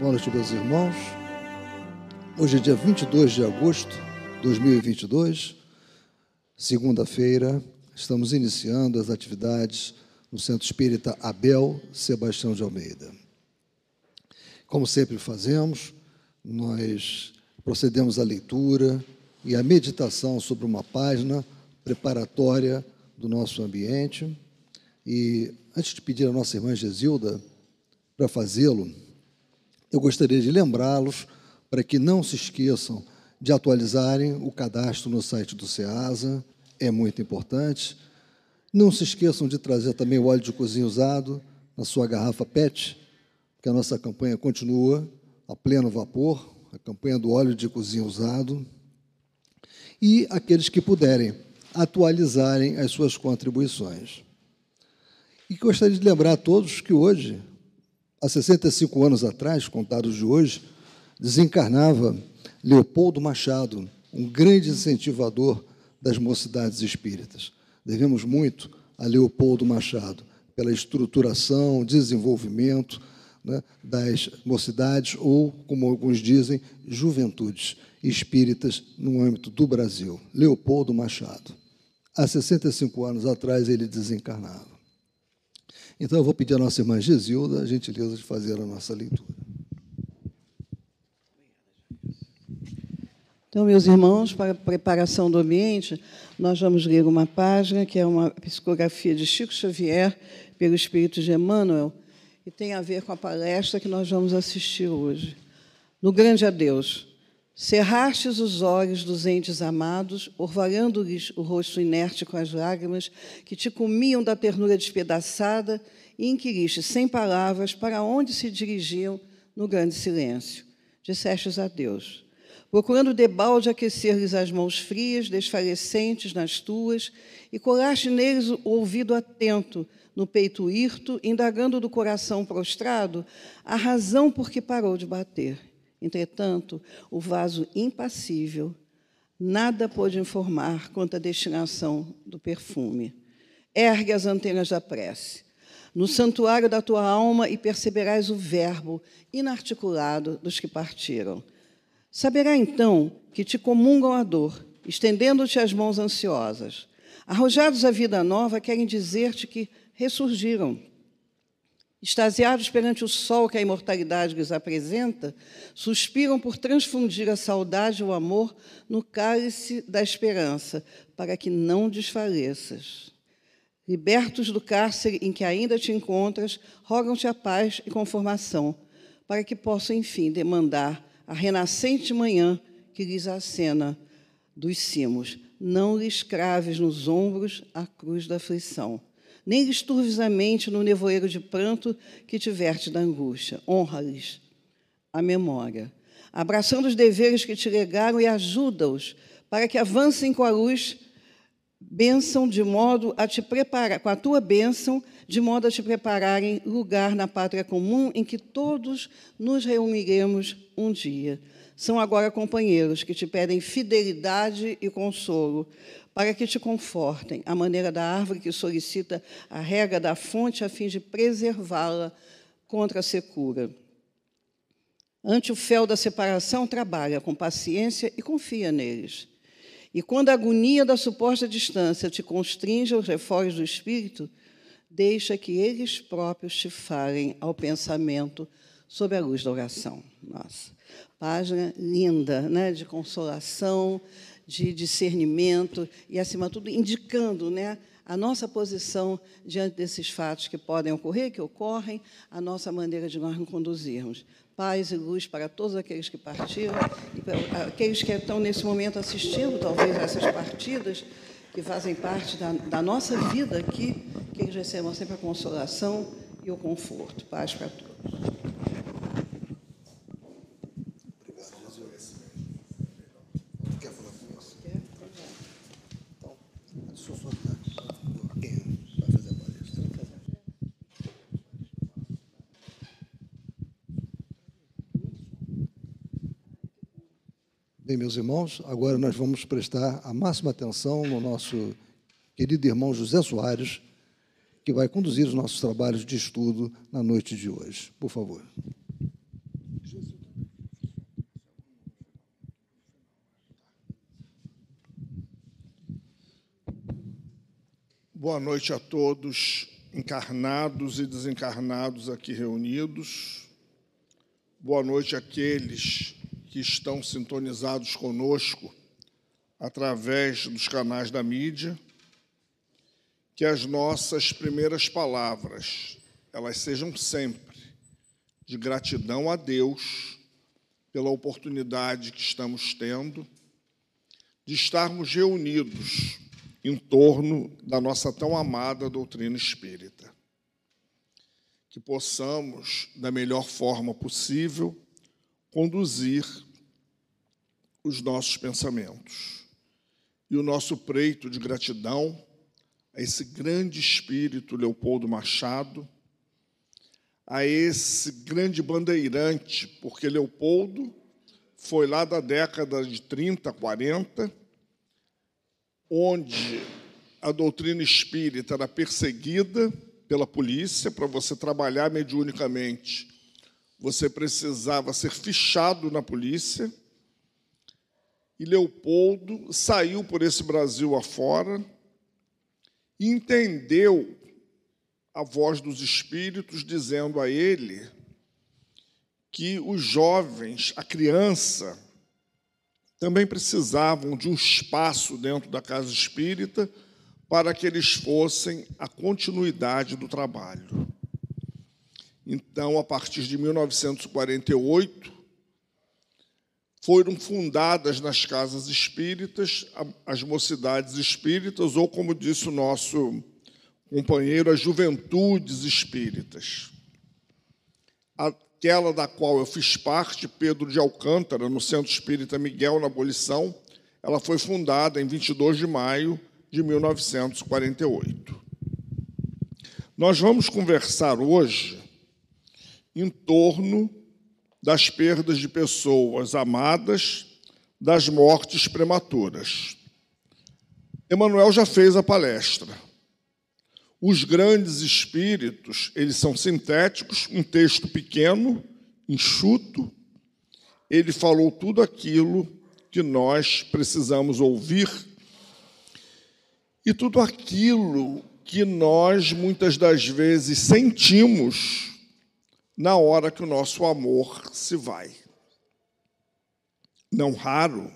Boa noite, meus irmãos. Hoje é dia 22 de agosto de 2022, segunda-feira. Estamos iniciando as atividades no Centro Espírita Abel Sebastião de Almeida. Como sempre fazemos, nós procedemos à leitura e à meditação sobre uma página preparatória do nosso ambiente. E antes de pedir a nossa irmã Gesilda para fazê-lo, eu gostaria de lembrá-los para que não se esqueçam de atualizarem o cadastro no site do SEASA, é muito importante. Não se esqueçam de trazer também o óleo de cozinha usado na sua garrafa PET, que a nossa campanha continua a pleno vapor, a campanha do óleo de cozinha usado. E aqueles que puderem atualizarem as suas contribuições. E gostaria de lembrar a todos que hoje há 65 anos atrás, contados de hoje, desencarnava Leopoldo Machado, um grande incentivador das mocidades espíritas. Devemos muito a Leopoldo Machado pela estruturação, desenvolvimento né, das mocidades ou, como alguns dizem, juventudes espíritas no âmbito do Brasil. Leopoldo Machado. Há 65 anos atrás ele desencarnava. Então eu vou pedir à nossa irmã Gisilda a gentileza de fazer a nossa leitura. Então, meus irmãos, para a preparação do ambiente, nós vamos ler uma página que é uma psicografia de Chico Xavier pelo Espírito de Emmanuel e tem a ver com a palestra que nós vamos assistir hoje. No grande adeus, Cerrastes os olhos dos entes amados, orvalhando-lhes o rosto inerte com as lágrimas que te comiam da ternura despedaçada e inquiriste, sem palavras, para onde se dirigiam no grande silêncio. Dissestes a Deus, procurando debalde aquecer-lhes as mãos frias, desfalecentes nas tuas, e colaste neles o ouvido atento, no peito hirto, indagando do coração prostrado a razão por que parou de bater Entretanto, o vaso impassível nada pôde informar quanto à destinação do perfume. Ergue as antenas da prece. No santuário da tua alma e perceberás o verbo inarticulado dos que partiram. Saberá então que te comungam a dor, estendendo-te as mãos ansiosas. Arrojados à vida nova, querem dizer-te que ressurgiram Extasiados perante o sol que a imortalidade lhes apresenta, suspiram por transfundir a saudade e o amor no cálice da esperança, para que não desfaleças. Libertos do cárcere em que ainda te encontras, rogam-te a paz e conformação, para que possam, enfim, demandar a renascente manhã que lhes acena dos cimos. Não lhes craves nos ombros a cruz da aflição nem lhes turves a mente no nevoeiro de pranto que te verte da angústia. Honra-lhes a memória, abraçando os deveres que te legaram e ajuda-os para que avancem com a luz, bênção de modo a te preparar, com a tua bênção, de modo a te prepararem lugar na pátria comum em que todos nos reuniremos um dia. São agora companheiros que te pedem fidelidade e consolo, para que te confortem, à maneira da árvore que solicita a rega da fonte a fim de preservá-la contra a secura. Ante o fel da separação, trabalha com paciência e confia neles. E quando a agonia da suposta distância te constringe aos refórios do espírito, deixa que eles próprios te falem ao pensamento sob a luz da oração. Nossa, página linda, né, de consolação, de discernimento e, acima de tudo, indicando né, a nossa posição diante desses fatos que podem ocorrer, que ocorrem, a nossa maneira de nós nos conduzirmos. Paz e luz para todos aqueles que partiram e para aqueles que estão nesse momento assistindo, talvez, a essas partidas que fazem parte da, da nossa vida aqui, que eles recebam sempre a consolação e o conforto. Paz para todos. Bem, meus irmãos, agora nós vamos prestar a máxima atenção no nosso querido irmão José Soares, que vai conduzir os nossos trabalhos de estudo na noite de hoje. Por favor. Boa noite a todos, encarnados e desencarnados aqui reunidos. Boa noite àqueles que estão sintonizados conosco através dos canais da mídia. Que as nossas primeiras palavras, elas sejam sempre de gratidão a Deus pela oportunidade que estamos tendo de estarmos reunidos em torno da nossa tão amada doutrina espírita. Que possamos, da melhor forma possível, conduzir os nossos pensamentos. E o nosso preito de gratidão a esse grande espírito Leopoldo Machado, a esse grande bandeirante, porque Leopoldo foi lá da década de 30, 40, onde a doutrina espírita era perseguida pela polícia para você trabalhar mediunicamente. Você precisava ser fichado na polícia. E Leopoldo saiu por esse Brasil afora e entendeu a voz dos espíritos dizendo a ele que os jovens, a criança, também precisavam de um espaço dentro da casa espírita para que eles fossem a continuidade do trabalho. Então, a partir de 1948, foram fundadas nas casas espíritas as mocidades espíritas, ou, como disse o nosso companheiro, as juventudes espíritas aquela da qual eu fiz parte, Pedro de Alcântara, no Centro Espírita Miguel, na Abolição, ela foi fundada em 22 de maio de 1948. Nós vamos conversar hoje em torno das perdas de pessoas amadas, das mortes prematuras. Emanuel já fez a palestra. Os grandes espíritos, eles são sintéticos, um texto pequeno, enxuto. Ele falou tudo aquilo que nós precisamos ouvir e tudo aquilo que nós muitas das vezes sentimos na hora que o nosso amor se vai. Não raro,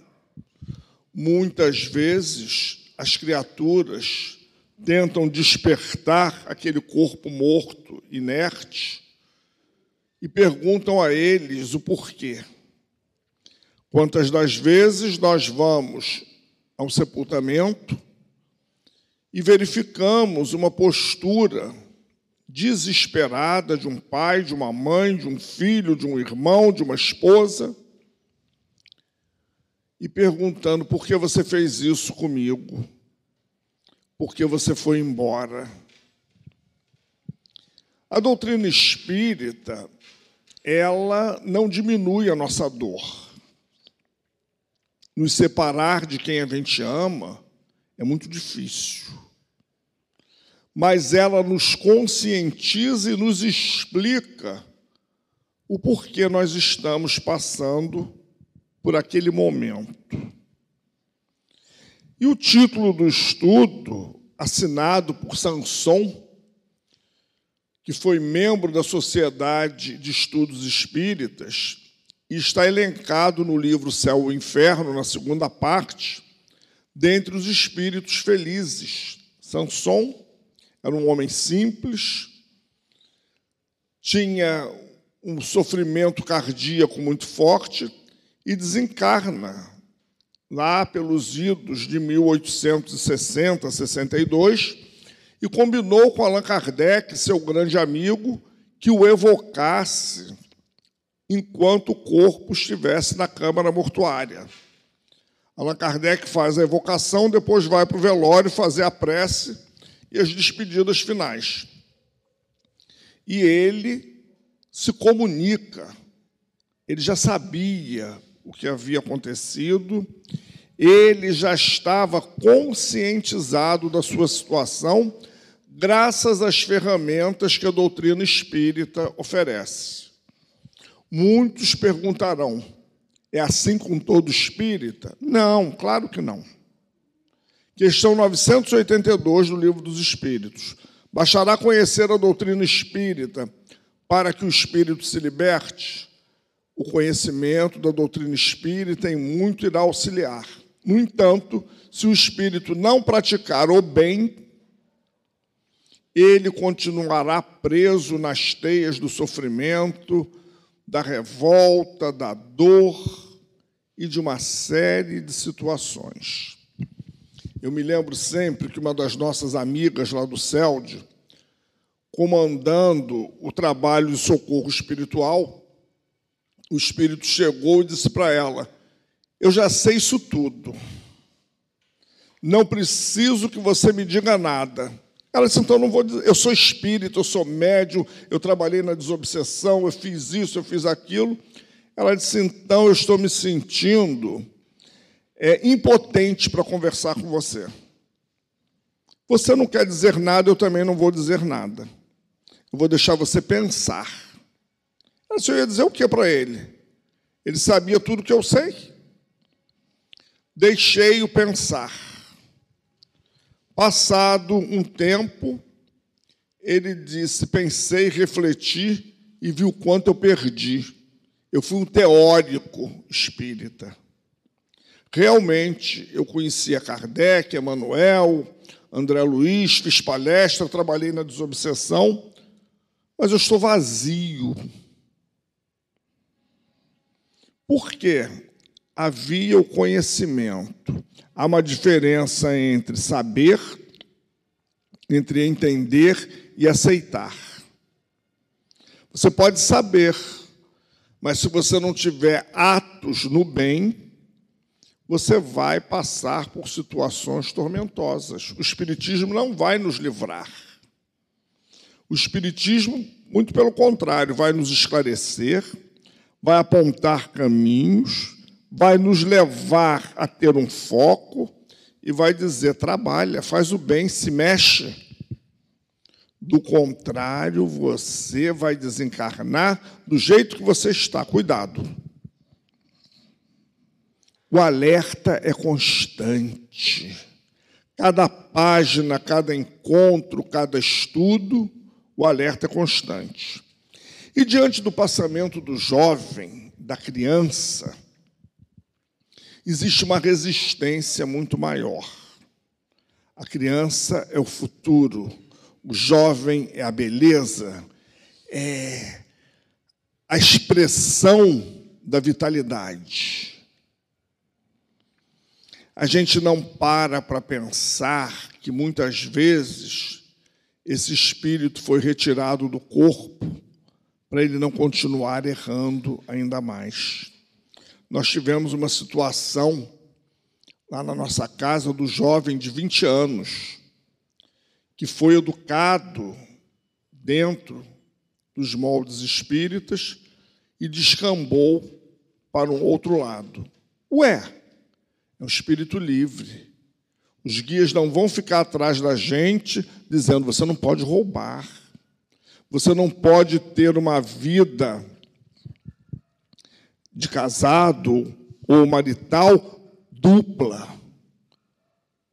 muitas vezes as criaturas tentam despertar aquele corpo morto, inerte, e perguntam a eles o porquê. Quantas das vezes nós vamos ao sepultamento e verificamos uma postura desesperada de um pai, de uma mãe, de um filho, de um irmão, de uma esposa, e perguntando por que você fez isso comigo? porque você foi embora. A doutrina espírita, ela não diminui a nossa dor. Nos separar de quem a gente ama é muito difícil. Mas ela nos conscientiza e nos explica o porquê nós estamos passando por aquele momento. E o título do estudo, assinado por Sanson, que foi membro da Sociedade de Estudos Espíritas, e está elencado no livro Céu e Inferno, na segunda parte, dentre os espíritos felizes. Sanson era um homem simples, tinha um sofrimento cardíaco muito forte e desencarna lá pelos idos de 1860, 62, e combinou com Allan Kardec, seu grande amigo, que o evocasse enquanto o corpo estivesse na câmara mortuária. Allan Kardec faz a evocação, depois vai para o velório fazer a prece e as despedidas finais. E ele se comunica, ele já sabia o que havia acontecido, ele já estava conscientizado da sua situação, graças às ferramentas que a doutrina espírita oferece. Muitos perguntarão: é assim com todo espírita? Não, claro que não. Questão 982 do Livro dos Espíritos. Bastará conhecer a doutrina espírita para que o espírito se liberte? O conhecimento da doutrina espírita em muito irá auxiliar. No entanto, se o espírito não praticar o bem, ele continuará preso nas teias do sofrimento, da revolta, da dor e de uma série de situações. Eu me lembro sempre que uma das nossas amigas lá do CELD, comandando o trabalho de socorro espiritual, o Espírito chegou e disse para ela: Eu já sei isso tudo. Não preciso que você me diga nada. Ela disse: Então, não vou dizer. Eu sou espírito, eu sou médium, eu trabalhei na desobsessão, eu fiz isso, eu fiz aquilo. Ela disse: Então, eu estou me sentindo é, impotente para conversar com você. Você não quer dizer nada, eu também não vou dizer nada. Eu vou deixar você pensar. O senhor ia dizer o que para ele? Ele sabia tudo que eu sei. Deixei-o pensar. Passado um tempo, ele disse: pensei, refleti e vi o quanto eu perdi. Eu fui um teórico espírita. Realmente, eu conhecia Kardec, Emanuel, André Luiz, fiz palestra, trabalhei na desobsessão, mas eu estou vazio. Porque havia o conhecimento. Há uma diferença entre saber, entre entender e aceitar. Você pode saber, mas se você não tiver atos no bem, você vai passar por situações tormentosas. O Espiritismo não vai nos livrar. O Espiritismo, muito pelo contrário, vai nos esclarecer, vai apontar caminhos, vai nos levar a ter um foco e vai dizer: trabalha, faz o bem, se mexe. Do contrário, você vai desencarnar do jeito que você está. Cuidado. O alerta é constante. Cada página, cada encontro, cada estudo, o alerta é constante. E diante do passamento do jovem, da criança, existe uma resistência muito maior. A criança é o futuro, o jovem é a beleza, é a expressão da vitalidade. A gente não para para pensar que muitas vezes esse espírito foi retirado do corpo para ele não continuar errando ainda mais. Nós tivemos uma situação lá na nossa casa do jovem de 20 anos, que foi educado dentro dos moldes espíritas e descambou para um outro lado. Ué, um espírito livre. Os guias não vão ficar atrás da gente dizendo: você não pode roubar você não pode ter uma vida de casado ou marital dupla.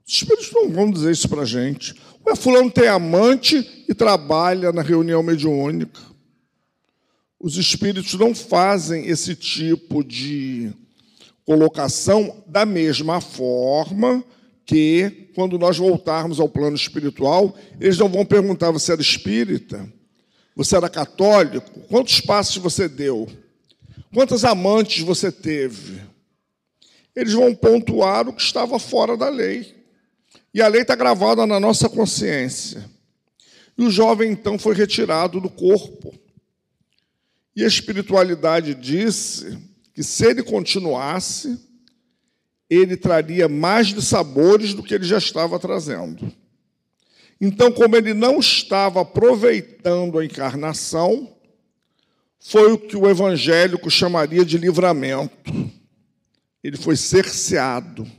Os espíritos não vão dizer isso para a gente. O fulano tem amante e trabalha na reunião mediúnica. Os espíritos não fazem esse tipo de colocação da mesma forma que, quando nós voltarmos ao plano espiritual, eles não vão perguntar: você era espírita? Você era católico? Quantos passos você deu? Quantas amantes você teve? Eles vão pontuar o que estava fora da lei. E a lei está gravada na nossa consciência. E o jovem então foi retirado do corpo. E a espiritualidade disse que se ele continuasse, ele traria mais de sabores do que ele já estava trazendo. Então, como ele não estava aproveitando a encarnação, foi o que o evangélico chamaria de livramento. Ele foi cerceado.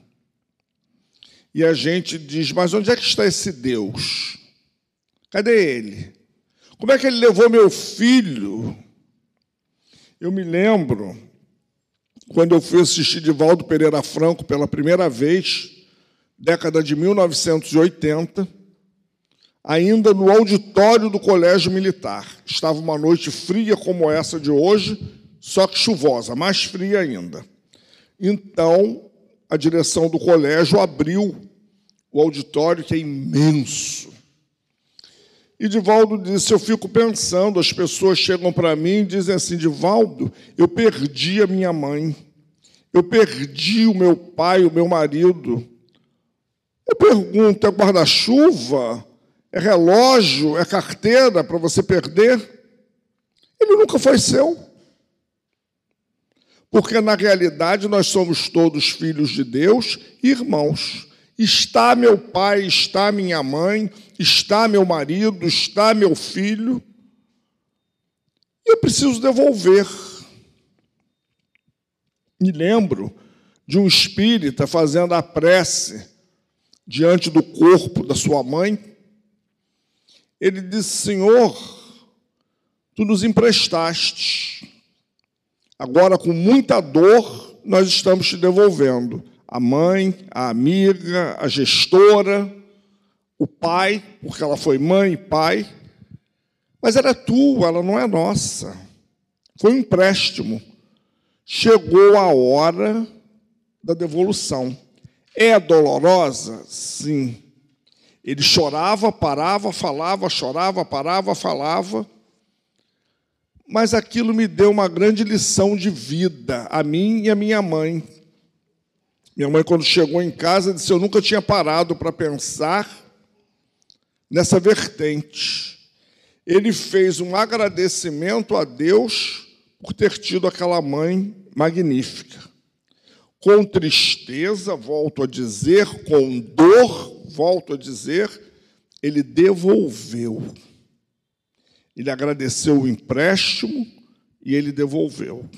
E a gente diz: mas onde é que está esse Deus? Cadê ele? Como é que ele levou meu filho? Eu me lembro, quando eu fui assistir Divaldo Pereira Franco pela primeira vez, década de 1980, ainda no auditório do Colégio Militar. Estava uma noite fria como essa de hoje, só que chuvosa, mais fria ainda. Então, a direção do colégio abriu o auditório, que é imenso. E Divaldo disse: Eu fico pensando, as pessoas chegam para mim e dizem assim: Divaldo, eu perdi a minha mãe, eu perdi o meu pai, o meu marido. Eu pergunto: é guarda-chuva? É relógio? É carteira para você perder? Ele nunca foi seu. Porque, na realidade, nós somos todos filhos de Deus e irmãos. Está meu pai, está minha mãe, está meu marido, está meu filho. Eu preciso devolver. Me lembro de um espírita fazendo a prece diante do corpo da sua mãe ele disse: Senhor, tu nos emprestaste. Agora, com muita dor, nós estamos te devolvendo. A mãe, a amiga, a gestora, o pai, porque ela foi mãe e pai. Mas era tua, ela não é nossa. Foi um empréstimo. Chegou a hora da devolução. É dolorosa? Sim. Ele chorava, parava, falava, chorava, parava, falava. Mas aquilo me deu uma grande lição de vida, a mim e a minha mãe. Minha mãe, quando chegou em casa, disse: Eu nunca tinha parado para pensar nessa vertente. Ele fez um agradecimento a Deus por ter tido aquela mãe magnífica. Com tristeza, volto a dizer, com dor, volto a dizer, ele devolveu. Ele agradeceu o empréstimo e ele devolveu.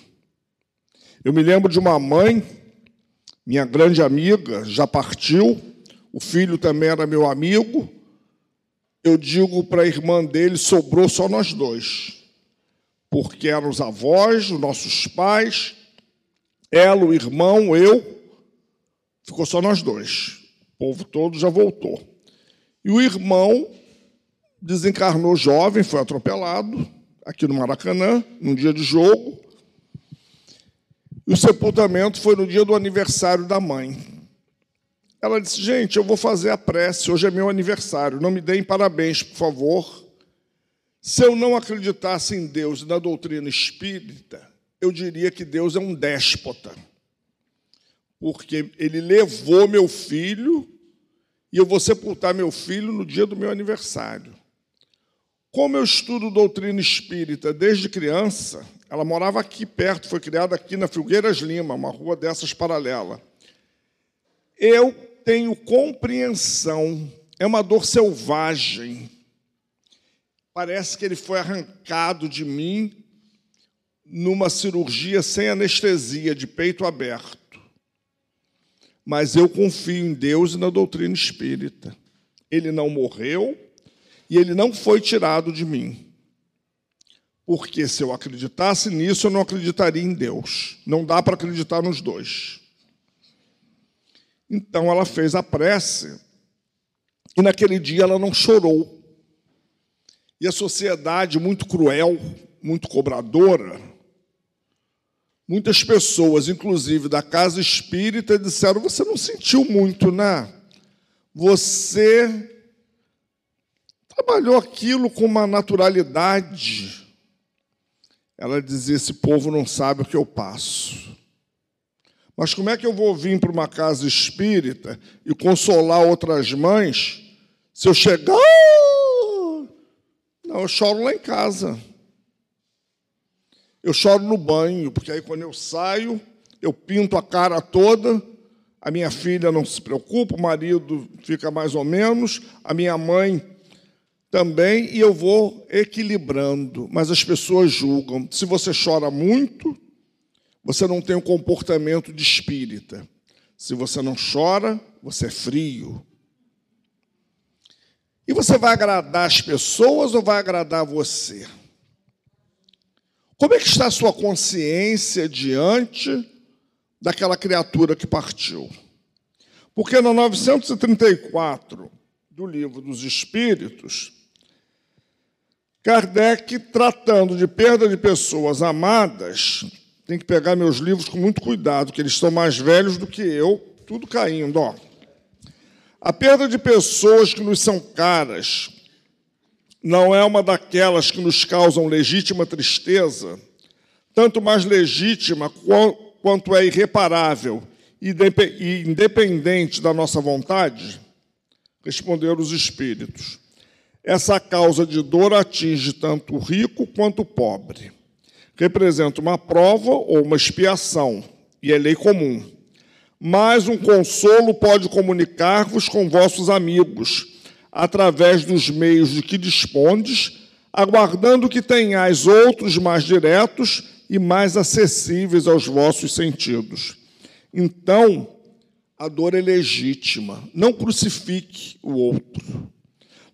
Eu me lembro de uma mãe, minha grande amiga, já partiu, o filho também era meu amigo. Eu digo para a irmã dele: sobrou só nós dois, porque eram os avós, os nossos pais, ela, o irmão, eu, ficou só nós dois. O povo todo já voltou. E o irmão desencarnou jovem, foi atropelado, aqui no Maracanã, num dia de jogo. E o sepultamento foi no dia do aniversário da mãe. Ela disse: Gente, eu vou fazer a prece, hoje é meu aniversário, não me deem parabéns, por favor. Se eu não acreditasse em Deus e na doutrina espírita, eu diria que Deus é um déspota porque ele levou meu filho e eu vou sepultar meu filho no dia do meu aniversário. Como eu estudo doutrina espírita desde criança, ela morava aqui perto, foi criada aqui na Filgueiras Lima, uma rua dessas paralela. Eu tenho compreensão, é uma dor selvagem. Parece que ele foi arrancado de mim numa cirurgia sem anestesia, de peito aberto mas eu confio em Deus e na doutrina espírita. Ele não morreu e ele não foi tirado de mim. Porque se eu acreditasse nisso, eu não acreditaria em Deus. Não dá para acreditar nos dois. Então ela fez a prece e naquele dia ela não chorou. E a sociedade, muito cruel, muito cobradora, Muitas pessoas, inclusive da casa espírita, disseram: Você não sentiu muito, né? Você trabalhou aquilo com uma naturalidade. Ela dizia: Esse povo não sabe o que eu passo. Mas como é que eu vou vir para uma casa espírita e consolar outras mães se eu chegar? Não, eu choro lá em casa. Eu choro no banho, porque aí quando eu saio, eu pinto a cara toda, a minha filha não se preocupa, o marido fica mais ou menos, a minha mãe também, e eu vou equilibrando. Mas as pessoas julgam. Se você chora muito, você não tem um comportamento de espírita. Se você não chora, você é frio. E você vai agradar as pessoas ou vai agradar você? Como é que está a sua consciência diante daquela criatura que partiu? Porque na 934 do Livro dos Espíritos, Kardec, tratando de perda de pessoas amadas, tem que pegar meus livros com muito cuidado, que eles são mais velhos do que eu, tudo caindo. Ó. A perda de pessoas que nos são caras não é uma daquelas que nos causam legítima tristeza, tanto mais legítima quanto é irreparável e independente da nossa vontade? Responderam os espíritos. Essa causa de dor atinge tanto o rico quanto o pobre. Representa uma prova ou uma expiação, e é lei comum. Mas um consolo pode comunicar-vos com vossos amigos, através dos meios de que dispondes, aguardando que tenhais outros mais diretos e mais acessíveis aos vossos sentidos. Então, a dor é legítima. Não crucifique o outro.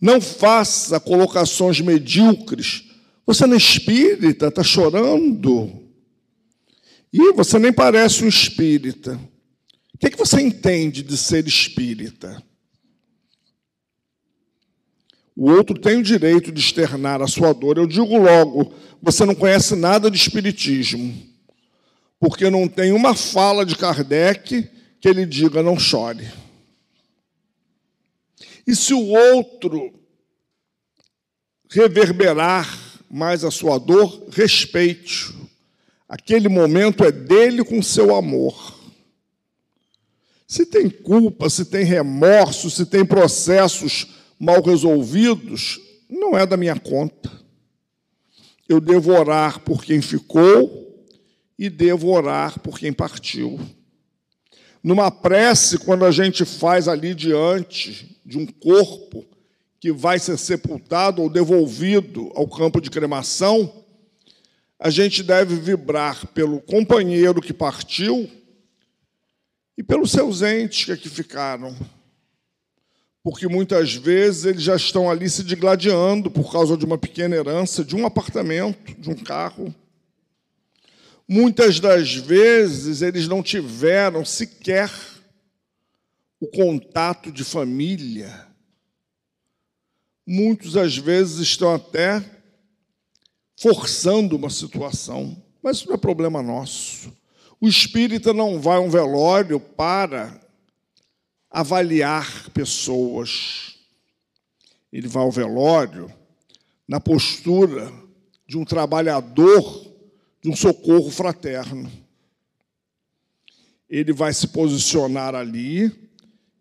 Não faça colocações medíocres. Você não é espírita, está chorando. E você nem parece um espírita. O que, é que você entende de ser espírita? O outro tem o direito de externar a sua dor. Eu digo logo: você não conhece nada de espiritismo, porque não tem uma fala de Kardec que ele diga não chore. E se o outro reverberar mais a sua dor, respeite. Aquele momento é dele com seu amor. Se tem culpa, se tem remorso, se tem processos mal resolvidos, não é da minha conta. Eu devo orar por quem ficou e devo orar por quem partiu. Numa prece, quando a gente faz ali diante de um corpo que vai ser sepultado ou devolvido ao campo de cremação, a gente deve vibrar pelo companheiro que partiu e pelos seus entes que aqui ficaram. Porque muitas vezes eles já estão ali se digladiando por causa de uma pequena herança, de um apartamento, de um carro. Muitas das vezes eles não tiveram sequer o contato de família. Muitos, às vezes, estão até forçando uma situação, mas isso não é problema nosso. O espírita não vai a um velório para avaliar pessoas. Ele vai ao velório na postura de um trabalhador de um socorro fraterno. Ele vai se posicionar ali,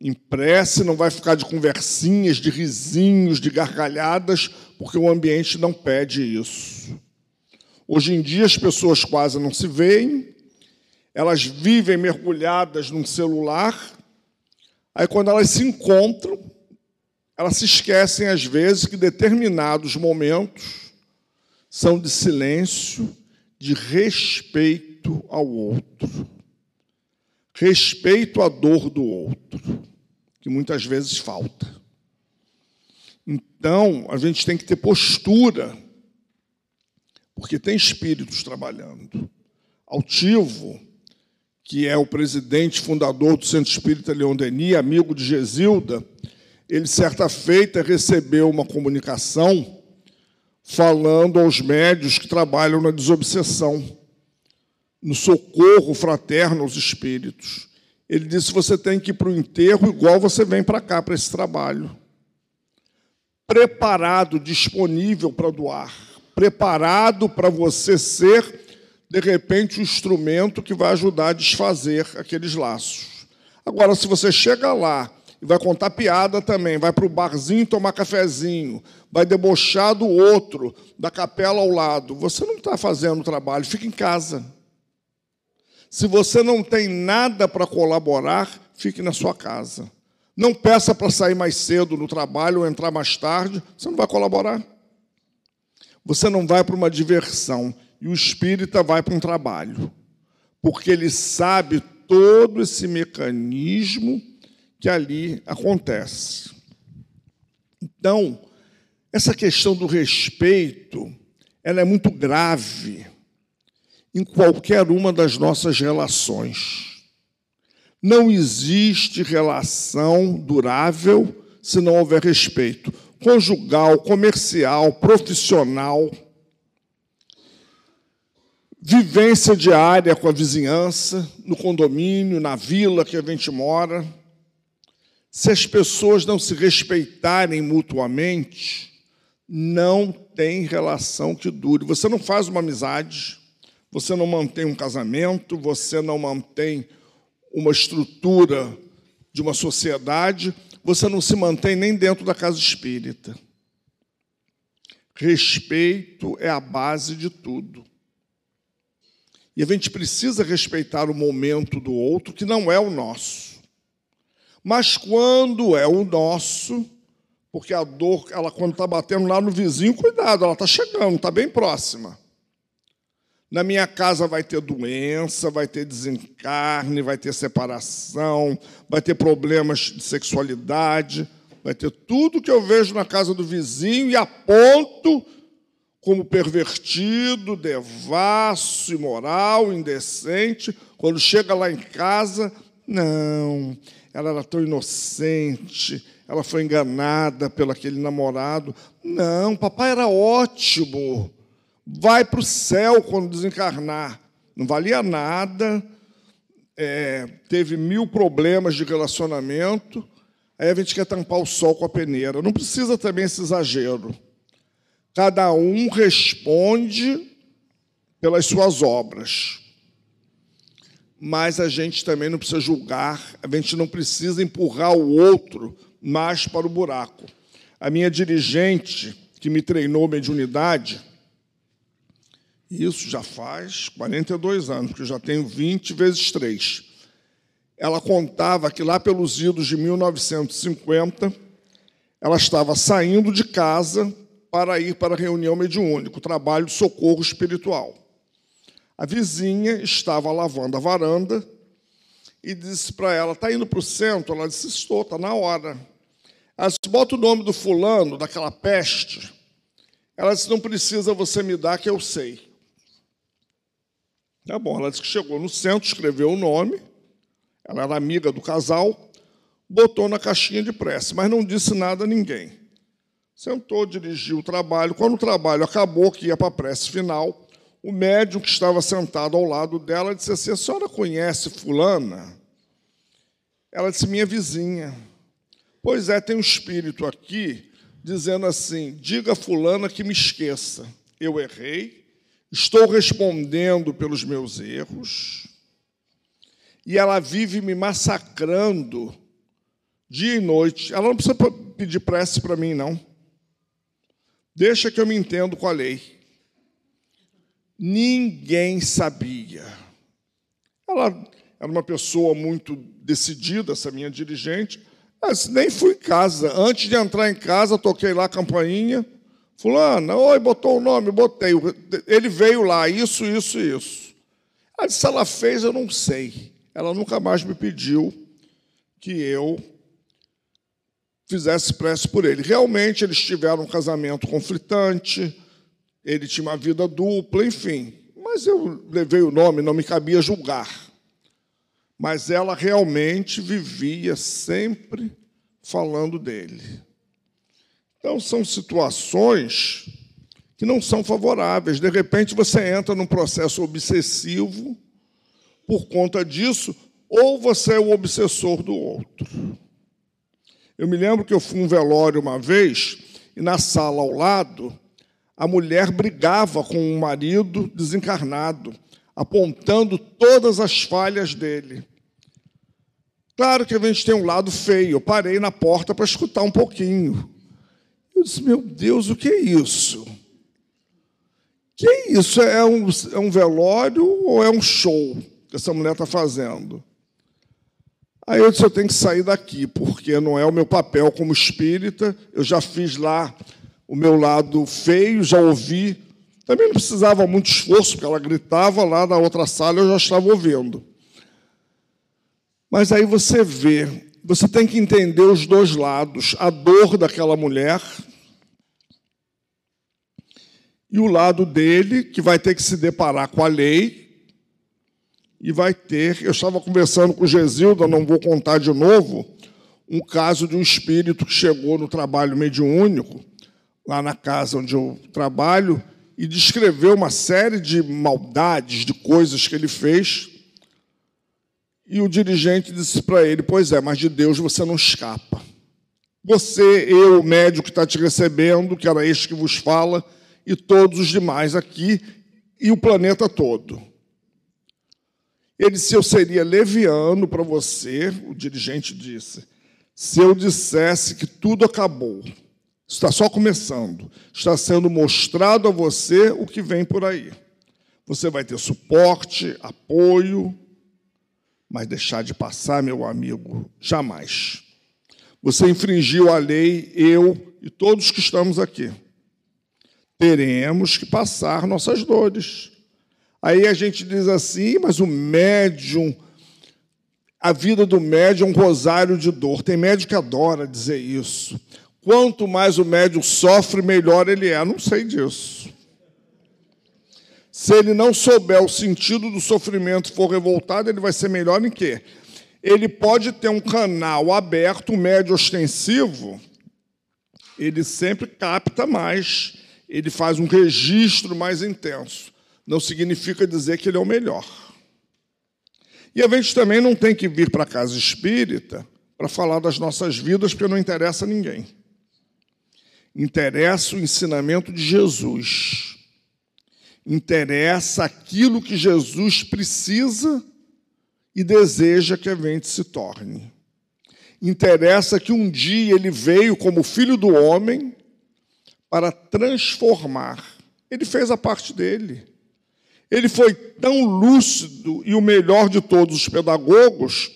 em prece, não vai ficar de conversinhas, de risinhos, de gargalhadas, porque o ambiente não pede isso. Hoje em dia as pessoas quase não se veem, elas vivem mergulhadas num celular, aí quando elas se encontram, elas se esquecem às vezes que determinados momentos são de silêncio, de respeito ao outro. Respeito à dor do outro, que muitas vezes falta. Então, a gente tem que ter postura, porque tem espíritos trabalhando. Altivo, que é o presidente fundador do Centro Espírita Leon Denis, amigo de Gesilda, ele, certa feita, recebeu uma comunicação falando aos médios que trabalham na desobsessão, no socorro fraterno aos espíritos. Ele disse: você tem que ir para o enterro igual você vem para cá, para esse trabalho. Preparado, disponível para doar. Preparado para você ser, de repente, o instrumento que vai ajudar a desfazer aqueles laços. Agora, se você chega lá e vai contar piada também, vai para o barzinho tomar cafezinho, vai debochar do outro, da capela ao lado. Você não está fazendo o trabalho, fica em casa. Se você não tem nada para colaborar, fique na sua casa. Não peça para sair mais cedo no trabalho ou entrar mais tarde, você não vai colaborar. Você não vai para uma diversão e o espírita vai para um trabalho, porque ele sabe todo esse mecanismo que ali acontece. Então, essa questão do respeito, ela é muito grave em qualquer uma das nossas relações. Não existe relação durável se não houver respeito conjugal, comercial, profissional, vivência diária com a vizinhança, no condomínio, na vila que a gente mora. Se as pessoas não se respeitarem mutuamente, não tem relação que dure. Você não faz uma amizade, você não mantém um casamento, você não mantém uma estrutura de uma sociedade, você não se mantém nem dentro da casa espírita. Respeito é a base de tudo. E a gente precisa respeitar o momento do outro, que não é o nosso. Mas quando é o nosso, porque a dor, ela quando está batendo lá no vizinho, cuidado, ela está chegando, está bem próxima. Na minha casa vai ter doença, vai ter desencarne, vai ter separação, vai ter problemas de sexualidade, vai ter tudo que eu vejo na casa do vizinho e aponto como pervertido, devasso, imoral, indecente. Quando chega lá em casa, não, ela era tão inocente, ela foi enganada pelo aquele namorado. Não, papai era ótimo vai para o céu quando desencarnar. Não valia nada, é, teve mil problemas de relacionamento, aí a gente quer tampar o sol com a peneira. Não precisa também esse exagero. Cada um responde pelas suas obras. Mas a gente também não precisa julgar, a gente não precisa empurrar o outro mais para o buraco. A minha dirigente, que me treinou mediunidade, isso já faz 42 anos, porque eu já tenho 20 vezes 3. Ela contava que lá pelos idos de 1950, ela estava saindo de casa para ir para a reunião mediúnica, o trabalho de socorro espiritual. A vizinha estava lavando a varanda e disse para ela: Está indo para o centro? Ela disse: Estou, está na hora. Ela disse: Bota o nome do fulano, daquela peste. Ela disse: Não precisa você me dar, que eu sei. Tá bom, ela disse que chegou no centro, escreveu o nome, ela era amiga do casal, botou na caixinha de prece, mas não disse nada a ninguém. Sentou, dirigiu o trabalho. Quando o trabalho acabou, que ia para a prece final, o médium que estava sentado ao lado dela disse assim: A senhora conhece Fulana? Ela disse: Minha vizinha. Pois é, tem um espírito aqui dizendo assim: Diga a Fulana que me esqueça. Eu errei, estou respondendo pelos meus erros, e ela vive me massacrando dia e noite. Ela não precisa pedir prece para mim, não. Deixa que eu me entendo com a lei. Ninguém sabia. Ela era uma pessoa muito decidida, essa minha dirigente, mas nem fui em casa. Antes de entrar em casa, toquei lá a campainha. Fulana, oi, botou o nome, botei. Ele veio lá, isso, isso, isso. Ela disse, ela fez, eu não sei. Ela nunca mais me pediu que eu fizesse prece por ele. Realmente, eles tiveram um casamento conflitante, ele tinha uma vida dupla, enfim. Mas eu levei o nome, não me cabia julgar. Mas ela realmente vivia sempre falando dele. Então, são situações que não são favoráveis. De repente, você entra num processo obsessivo por conta disso, ou você é o obsessor do outro. Eu me lembro que eu fui um velório uma vez, e na sala ao lado, a mulher brigava com o marido desencarnado, apontando todas as falhas dele. Claro que a gente tem um lado feio. Eu parei na porta para escutar um pouquinho. Eu disse, meu Deus, o que é isso? Que é isso? É um, é um velório ou é um show que essa mulher está fazendo? Aí eu disse, eu tenho que sair daqui, porque não é o meu papel como espírita. Eu já fiz lá o meu lado feio, já ouvi. Também não precisava muito esforço, porque ela gritava lá na outra sala, eu já estava ouvindo. Mas aí você vê, você tem que entender os dois lados, a dor daquela mulher e o lado dele, que vai ter que se deparar com a lei, e vai ter. Eu estava conversando com o Gesilda, não vou contar de novo, um caso de um espírito que chegou no trabalho mediúnico, lá na casa onde eu trabalho, e descreveu uma série de maldades, de coisas que ele fez. E o dirigente disse para ele: Pois é, mas de Deus você não escapa. Você, eu, o médico que está te recebendo, que era este que vos fala, e todos os demais aqui, e o planeta todo. Ele disse: Eu seria leviano para você, o dirigente disse, se eu dissesse que tudo acabou. Está só começando. Está sendo mostrado a você o que vem por aí. Você vai ter suporte, apoio, mas deixar de passar, meu amigo, jamais. Você infringiu a lei, eu e todos que estamos aqui. Teremos que passar nossas dores. Aí a gente diz assim, mas o médium, a vida do médium é um rosário de dor. Tem médium que adora dizer isso. Quanto mais o médium sofre, melhor ele é. Não sei disso. Se ele não souber o sentido do sofrimento for revoltado, ele vai ser melhor em quê? Ele pode ter um canal aberto, médio ostensivo, ele sempre capta mais, ele faz um registro mais intenso não significa dizer que ele é o melhor. E a gente também não tem que vir para a casa espírita para falar das nossas vidas, porque não interessa a ninguém. Interessa o ensinamento de Jesus. Interessa aquilo que Jesus precisa e deseja que a gente se torne. Interessa que um dia ele veio como filho do homem para transformar. Ele fez a parte dele. Ele foi tão lúcido e o melhor de todos os pedagogos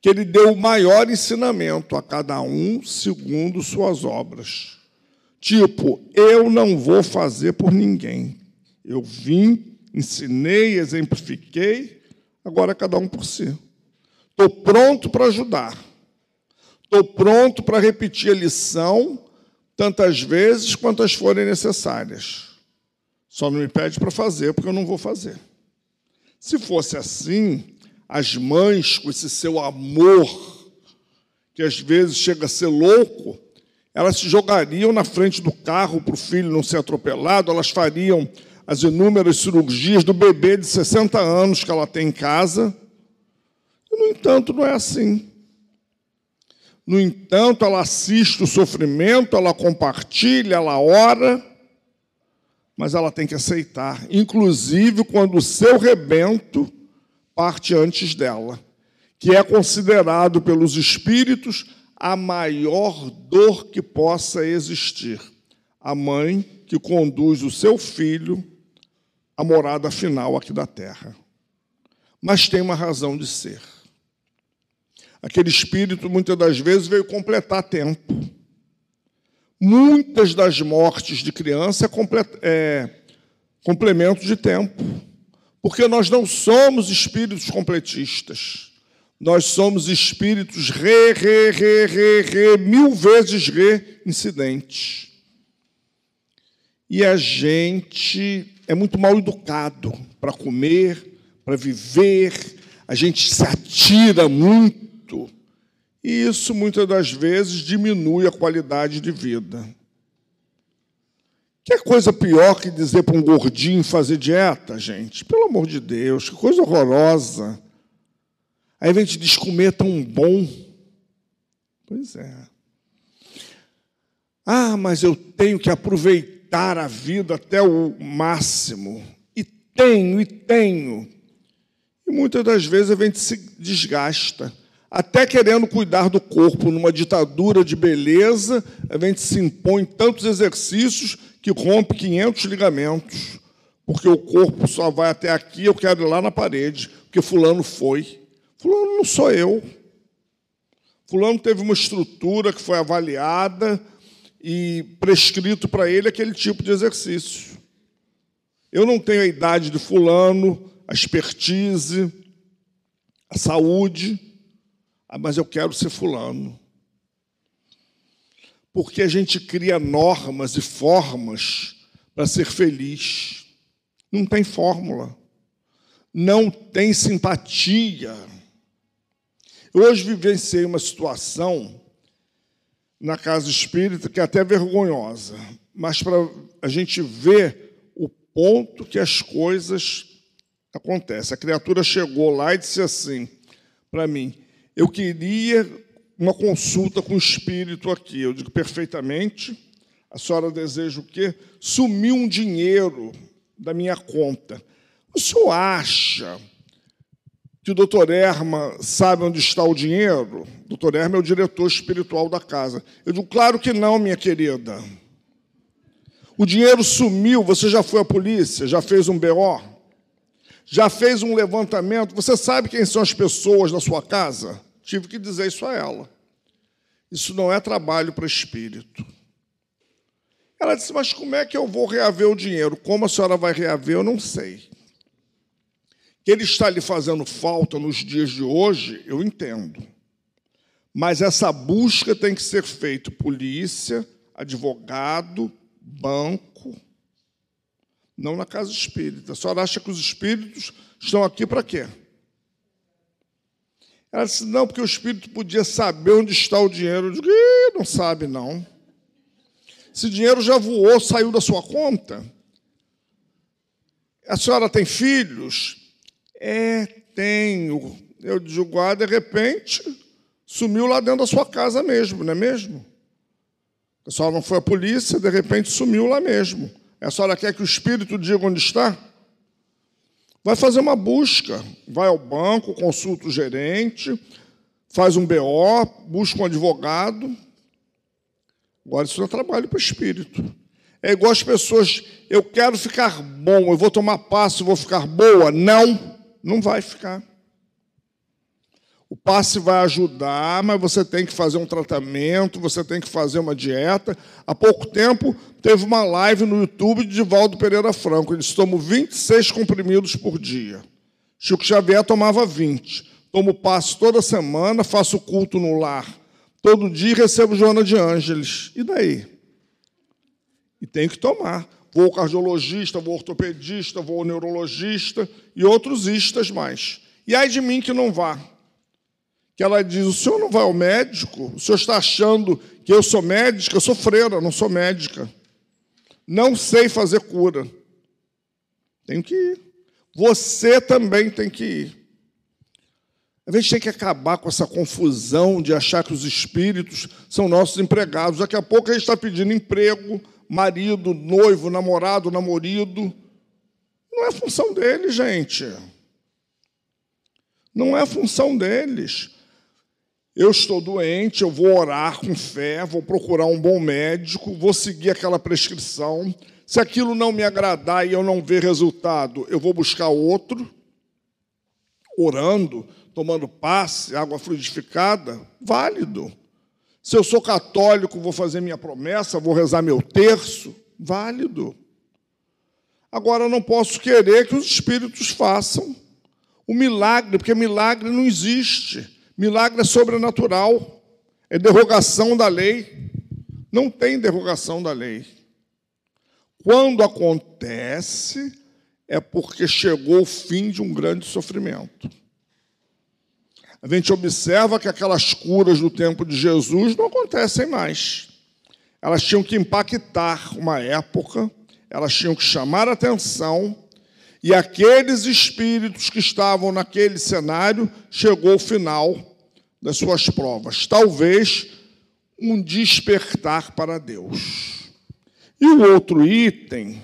que ele deu o maior ensinamento a cada um segundo suas obras. Tipo, eu não vou fazer por ninguém. Eu vim, ensinei, exemplifiquei, agora cada um por si. Estou pronto para ajudar. Estou pronto para repetir a lição tantas vezes quantas forem necessárias. Só não me pede para fazer, porque eu não vou fazer. Se fosse assim, as mães, com esse seu amor, que às vezes chega a ser louco, elas se jogariam na frente do carro para o filho não ser atropelado, elas fariam as inúmeras cirurgias do bebê de 60 anos que ela tem em casa. E, no entanto, não é assim. No entanto, ela assiste o sofrimento, ela compartilha, ela ora mas ela tem que aceitar, inclusive quando o seu rebento parte antes dela, que é considerado pelos espíritos a maior dor que possa existir. A mãe que conduz o seu filho à morada final aqui da terra. Mas tem uma razão de ser. Aquele espírito, muitas das vezes, veio completar tempo. Muitas das mortes de criança é, é complemento de tempo, porque nós não somos espíritos completistas. Nós somos espíritos re, re, re, re, re, mil vezes reincidentes. E a gente é muito mal educado para comer, para viver, a gente se atira muito e isso, muitas das vezes, diminui a qualidade de vida. Que coisa pior que dizer para um gordinho fazer dieta, gente? Pelo amor de Deus, que coisa horrorosa. Aí a gente diz comer tão bom. Pois é. Ah, mas eu tenho que aproveitar a vida até o máximo. E tenho, e tenho. E muitas das vezes a gente se desgasta até querendo cuidar do corpo numa ditadura de beleza, a gente se impõe tantos exercícios que rompe 500 ligamentos, porque o corpo só vai até aqui, eu quero ir lá na parede, porque fulano foi. Fulano não sou eu. Fulano teve uma estrutura que foi avaliada e prescrito para ele aquele tipo de exercício. Eu não tenho a idade de fulano, a expertise, a saúde, ah, mas eu quero ser fulano. Porque a gente cria normas e formas para ser feliz. Não tem fórmula. não tem simpatia. Eu hoje vivenciei uma situação na casa espírita que é até vergonhosa, mas para a gente ver o ponto que as coisas acontecem. A criatura chegou lá e disse assim para mim: Eu queria uma consulta com o espírito aqui. Eu digo perfeitamente. A senhora deseja o quê? Sumiu um dinheiro da minha conta. O senhor acha que o doutor Erma sabe onde está o dinheiro? O doutor Erma é o diretor espiritual da casa. Eu digo, claro que não, minha querida. O dinheiro sumiu, você já foi à polícia, já fez um BO, já fez um levantamento. Você sabe quem são as pessoas da sua casa? Tive que dizer isso a ela. Isso não é trabalho para espírito. Ela disse: Mas como é que eu vou reaver o dinheiro? Como a senhora vai reaver? Eu não sei que ele está lhe fazendo falta nos dias de hoje, eu entendo. Mas essa busca tem que ser feita polícia, advogado, banco, não na casa espírita. A senhora acha que os espíritos estão aqui para quê? Ela disse, não, porque o espírito podia saber onde está o dinheiro. Eu digo, não sabe, não. Esse dinheiro já voou, saiu da sua conta. A senhora tem filhos? É, tenho. Eu digo, ah, de repente, sumiu lá dentro da sua casa mesmo, não é mesmo? A senhora não foi à polícia, de repente sumiu lá mesmo. A senhora quer que o espírito diga onde está? Vai fazer uma busca, vai ao banco, consulta o gerente, faz um BO, busca um advogado. Agora, isso é trabalho para o espírito. É igual as pessoas, eu quero ficar bom, eu vou tomar passo, vou ficar boa. Não. Não vai ficar. O passe vai ajudar, mas você tem que fazer um tratamento, você tem que fazer uma dieta. Há pouco tempo teve uma live no YouTube de Valdo Pereira Franco. Eles tomam 26 comprimidos por dia. Chico Xavier tomava 20. Tomo passe toda semana, faço culto no lar. Todo dia recebo Joana de Ângeles. E daí? E tem que tomar vou ao cardiologista, vou ao ortopedista, vou ao neurologista e outros istas mais. E ai de mim que não vá. Que ela diz: o senhor não vai ao médico? O senhor está achando que eu sou médica? Eu sou freira, não sou médica. Não sei fazer cura. Tenho que ir. Você também tem que ir. A gente tem que acabar com essa confusão de achar que os espíritos são nossos empregados. Daqui a pouco a gente está pedindo emprego, marido, noivo, namorado, namorido. Não é função deles, gente. Não é função deles. Eu estou doente, eu vou orar com fé, vou procurar um bom médico, vou seguir aquela prescrição. Se aquilo não me agradar e eu não ver resultado, eu vou buscar outro, orando, tomando passe, água fluidificada, válido. Se eu sou católico, vou fazer minha promessa, vou rezar meu terço, válido. Agora, eu não posso querer que os espíritos façam o milagre, porque milagre não existe. Milagre é sobrenatural, é derrogação da lei. Não tem derrogação da lei. Quando acontece, é porque chegou o fim de um grande sofrimento a gente observa que aquelas curas do tempo de Jesus não acontecem mais. Elas tinham que impactar uma época, elas tinham que chamar atenção, e aqueles espíritos que estavam naquele cenário chegou o final das suas provas. Talvez um despertar para Deus. E o outro item,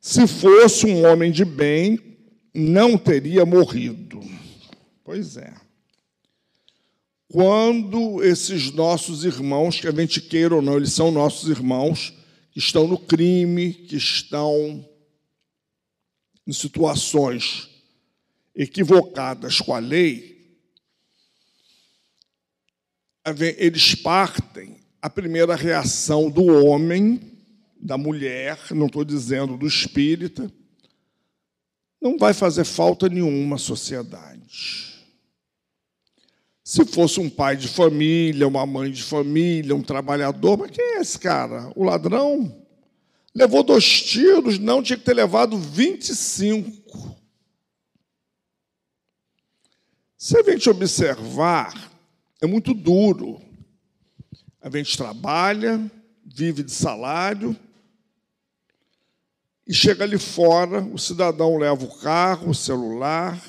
se fosse um homem de bem, não teria morrido. Pois é quando esses nossos irmãos, que a gente queira ou não, eles são nossos irmãos, que estão no crime, que estão em situações equivocadas com a lei, eles partem a primeira reação do homem, da mulher, não estou dizendo do espírita, não vai fazer falta nenhuma à sociedade. Se fosse um pai de família, uma mãe de família, um trabalhador, mas quem é esse cara? O ladrão? Levou dois tiros, não tinha que ter levado 25. Se a gente observar, é muito duro. A gente trabalha, vive de salário, e chega ali fora, o cidadão leva o carro, o celular,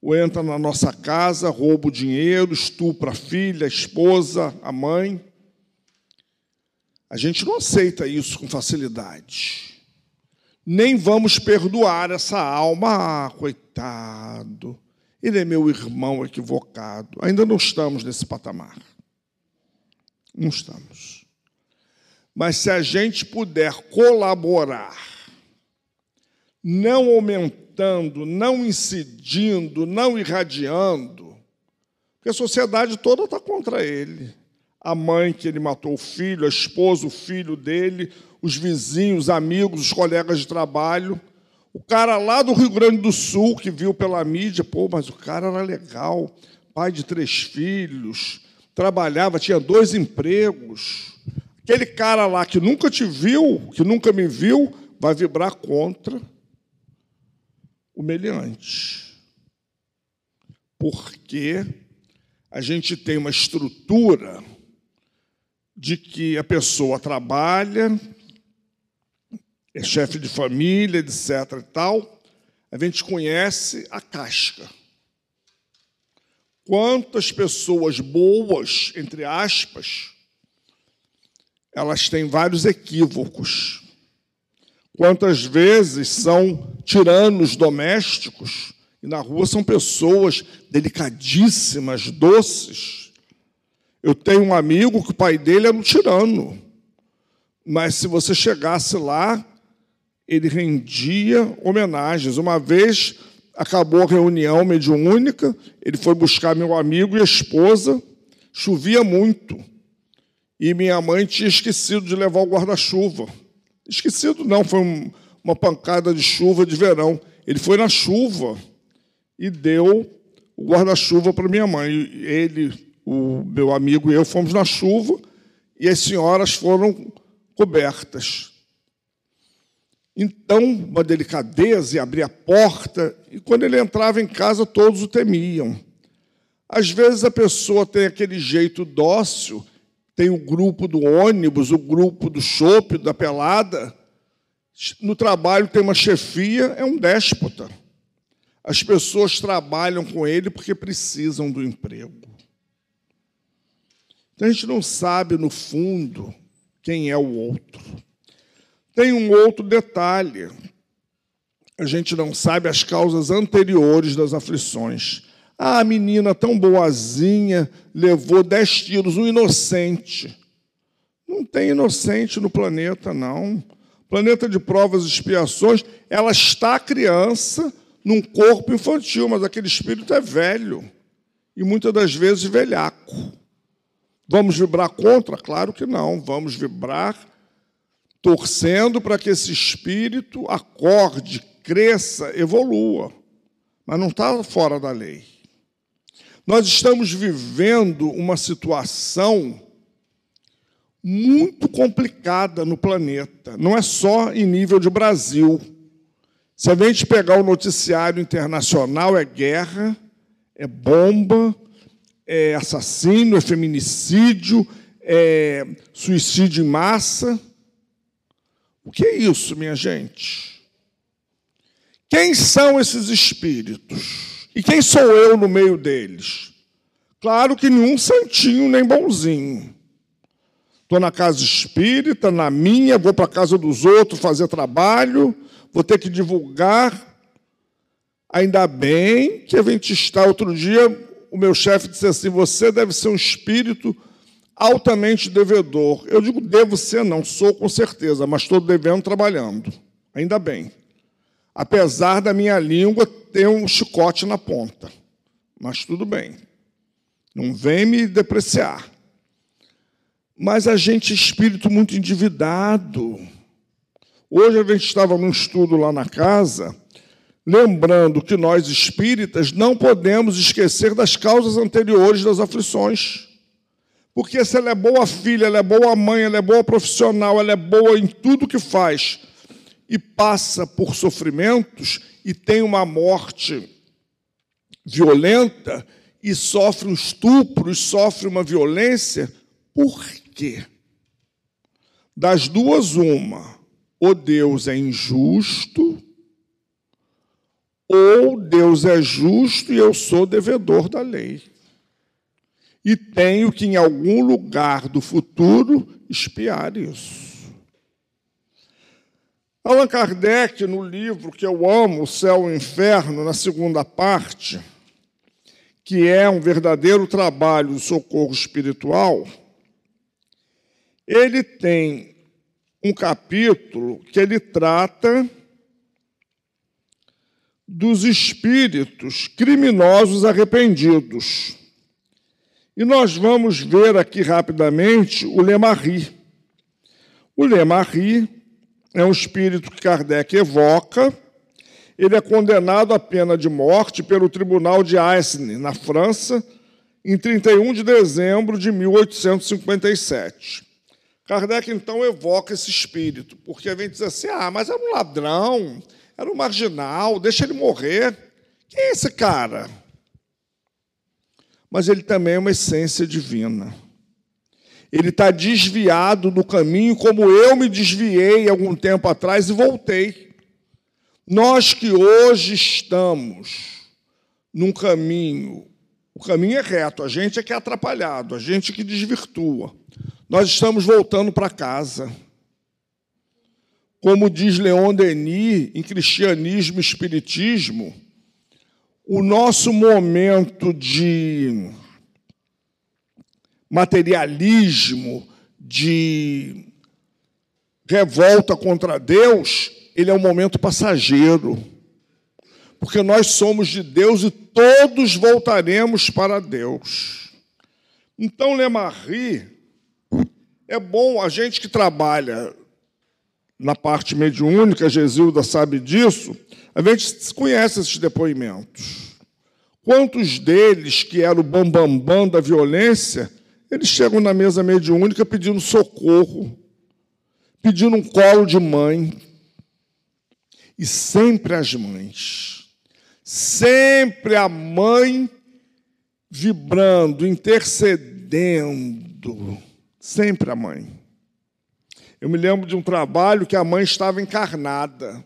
ou entra na nossa casa, rouba o dinheiro, estupra a filha, a esposa, a mãe. A gente não aceita isso com facilidade. Nem vamos perdoar essa alma. Ah, coitado, ele é meu irmão equivocado. Ainda não estamos nesse patamar. Não estamos. Mas se a gente puder colaborar, não aumentando, não incidindo, não irradiando, porque a sociedade toda está contra ele a mãe que ele matou o filho, a esposa, o filho dele, os vizinhos, os amigos, os colegas de trabalho. O cara lá do Rio Grande do Sul, que viu pela mídia, pô, mas o cara era legal, pai de três filhos, trabalhava, tinha dois empregos. Aquele cara lá que nunca te viu, que nunca me viu, vai vibrar contra o meliante. Porque a gente tem uma estrutura de que a pessoa trabalha, é chefe de família, etc. e tal, a gente conhece a casca. Quantas pessoas boas, entre aspas, elas têm vários equívocos. Quantas vezes são tiranos domésticos e na rua são pessoas delicadíssimas, doces, eu tenho um amigo que o pai dele era um tirano, mas se você chegasse lá, ele rendia homenagens. Uma vez acabou a reunião mediúnica, ele foi buscar meu amigo e a esposa, chovia muito, e minha mãe tinha esquecido de levar o guarda-chuva. Esquecido não, foi uma pancada de chuva de verão. Ele foi na chuva e deu o guarda-chuva para minha mãe. Ele o meu amigo e eu fomos na chuva e as senhoras foram cobertas. Então, uma delicadeza e abrir a porta, e quando ele entrava em casa, todos o temiam. Às vezes a pessoa tem aquele jeito dócil, tem o grupo do ônibus, o grupo do chope, da pelada. No trabalho tem uma chefia, é um déspota. As pessoas trabalham com ele porque precisam do emprego. Então a gente não sabe, no fundo, quem é o outro. Tem um outro detalhe. A gente não sabe as causas anteriores das aflições. Ah, a menina tão boazinha levou dez tiros, um inocente. Não tem inocente no planeta, não. Planeta de provas e expiações, ela está criança num corpo infantil, mas aquele espírito é velho e muitas das vezes velhaco. Vamos vibrar contra? Claro que não. Vamos vibrar torcendo para que esse espírito acorde, cresça, evolua. Mas não está fora da lei. Nós estamos vivendo uma situação muito complicada no planeta. Não é só em nível de Brasil. Se a gente pegar o noticiário internacional, é guerra, é bomba, é assassínio, é feminicídio, é suicídio em massa. O que é isso, minha gente? Quem são esses espíritos? E quem sou eu no meio deles? Claro que nenhum santinho nem bonzinho. Estou na casa espírita, na minha, vou para a casa dos outros fazer trabalho, vou ter que divulgar. Ainda bem que a gente está outro dia o meu chefe disse assim: você deve ser um espírito altamente devedor. Eu digo, devo ser, não, sou com certeza, mas estou devendo trabalhando. Ainda bem. Apesar da minha língua ter um chicote na ponta. Mas tudo bem. Não vem me depreciar. Mas a gente é espírito muito endividado. Hoje a gente estava num estudo lá na casa Lembrando que nós espíritas não podemos esquecer das causas anteriores das aflições. Porque se ela é boa filha, ela é boa mãe, ela é boa profissional, ela é boa em tudo que faz e passa por sofrimentos e tem uma morte violenta e sofre um estupro, e sofre uma violência, por quê? Das duas, uma, ou Deus é injusto, ou Deus é justo e eu sou devedor da lei. E tenho que, em algum lugar do futuro, espiar isso. Allan Kardec, no livro que eu amo, O Céu e o Inferno, na segunda parte, que é um verdadeiro trabalho de socorro espiritual, ele tem um capítulo que ele trata dos espíritos criminosos arrependidos. E nós vamos ver aqui rapidamente o Lemarri. O Lemarri é um espírito que Kardec evoca. Ele é condenado à pena de morte pelo Tribunal de Aisne, na França, em 31 de dezembro de 1857. Kardec, então, evoca esse espírito, porque a gente diz assim: ah, mas era um ladrão, era um marginal, deixa ele morrer. Quem é esse cara? Mas ele também é uma essência divina. Ele está desviado do caminho, como eu me desviei algum tempo atrás e voltei. Nós que hoje estamos num caminho, o caminho é reto, a gente é que é atrapalhado, a gente que desvirtua. Nós estamos voltando para casa. Como diz Leon Denis, em Cristianismo e Espiritismo, o nosso momento de materialismo, de revolta contra Deus, ele é um momento passageiro. Porque nós somos de Deus e todos voltaremos para Deus. Então, Lemarri, é bom a gente que trabalha na parte mediúnica, Gesilda sabe disso, a gente conhece esses depoimentos. Quantos deles, que eram o bambambam bam, bam da violência, eles chegam na mesa mediúnica pedindo socorro, pedindo um colo de mãe. E sempre as mães, sempre a mãe vibrando, intercedendo, sempre a mãe. Eu me lembro de um trabalho que a mãe estava encarnada.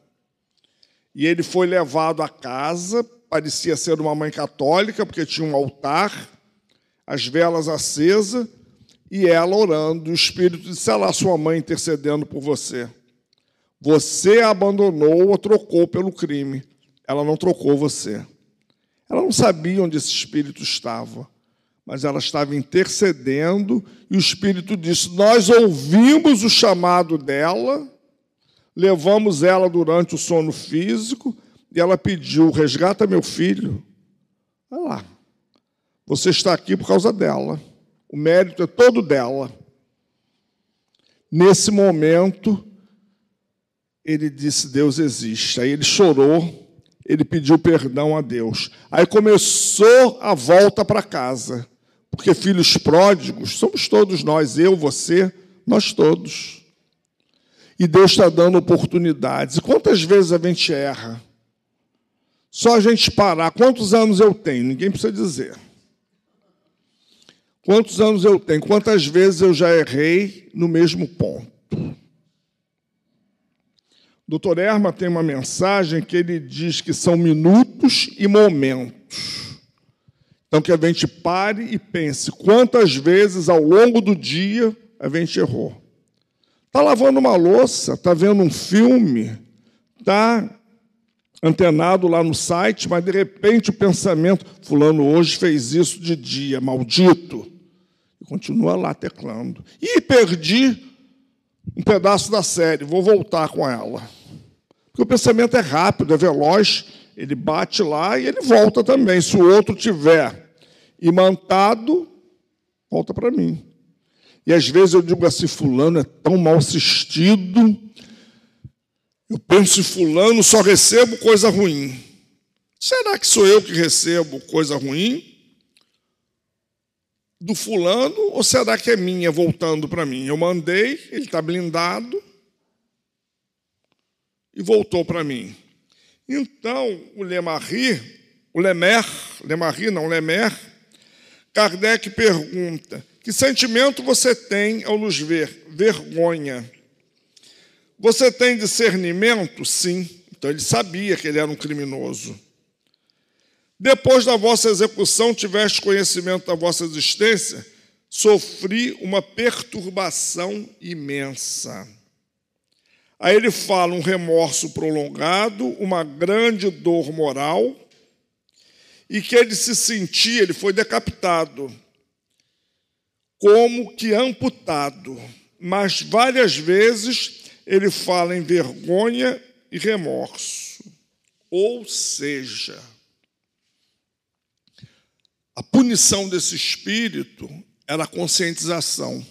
E ele foi levado à casa, parecia ser uma mãe católica, porque tinha um altar, as velas acesas, e ela orando. O Espírito disse: lá, sua mãe intercedendo por você. Você a abandonou ou trocou pelo crime. Ela não trocou você. Ela não sabia onde esse espírito estava mas ela estava intercedendo e o Espírito disse: Nós ouvimos o chamado dela, levamos ela durante o sono físico e ela pediu: Resgata meu filho. Olha lá, você está aqui por causa dela, o mérito é todo dela. Nesse momento, ele disse: Deus existe. Aí ele chorou, ele pediu perdão a Deus. Aí começou a volta para casa. Porque filhos pródigos somos todos nós, eu, você, nós todos. E Deus está dando oportunidades. E quantas vezes a gente erra? Só a gente parar. Quantos anos eu tenho? Ninguém precisa dizer. Quantos anos eu tenho? Quantas vezes eu já errei no mesmo ponto? Doutor Erma tem uma mensagem que ele diz que são minutos e momentos. Então, que a gente pare e pense quantas vezes ao longo do dia a gente errou. Está lavando uma louça, está vendo um filme, está antenado lá no site, mas de repente o pensamento, fulano hoje fez isso de dia, maldito. E continua lá teclando. E perdi um pedaço da série, vou voltar com ela. Porque o pensamento é rápido, é veloz, ele bate lá e ele volta também. Se o outro tiver imantado, volta para mim. E às vezes eu digo assim: Fulano é tão mal assistido. Eu penso em Fulano, só recebo coisa ruim. Será que sou eu que recebo coisa ruim do Fulano? Ou será que é minha voltando para mim? Eu mandei, ele está blindado e voltou para mim. Então, o Lemarri, o Lemer, Lemarie, não, Lemer, Kardec pergunta: que sentimento você tem ao nos ver? Vergonha. Você tem discernimento? Sim. Então ele sabia que ele era um criminoso. Depois da vossa execução, tiveste conhecimento da vossa existência, sofri uma perturbação imensa. Aí ele fala um remorso prolongado, uma grande dor moral, e que ele se sentia, ele foi decapitado, como que amputado. Mas várias vezes ele fala em vergonha e remorso. Ou seja, a punição desse espírito era a conscientização.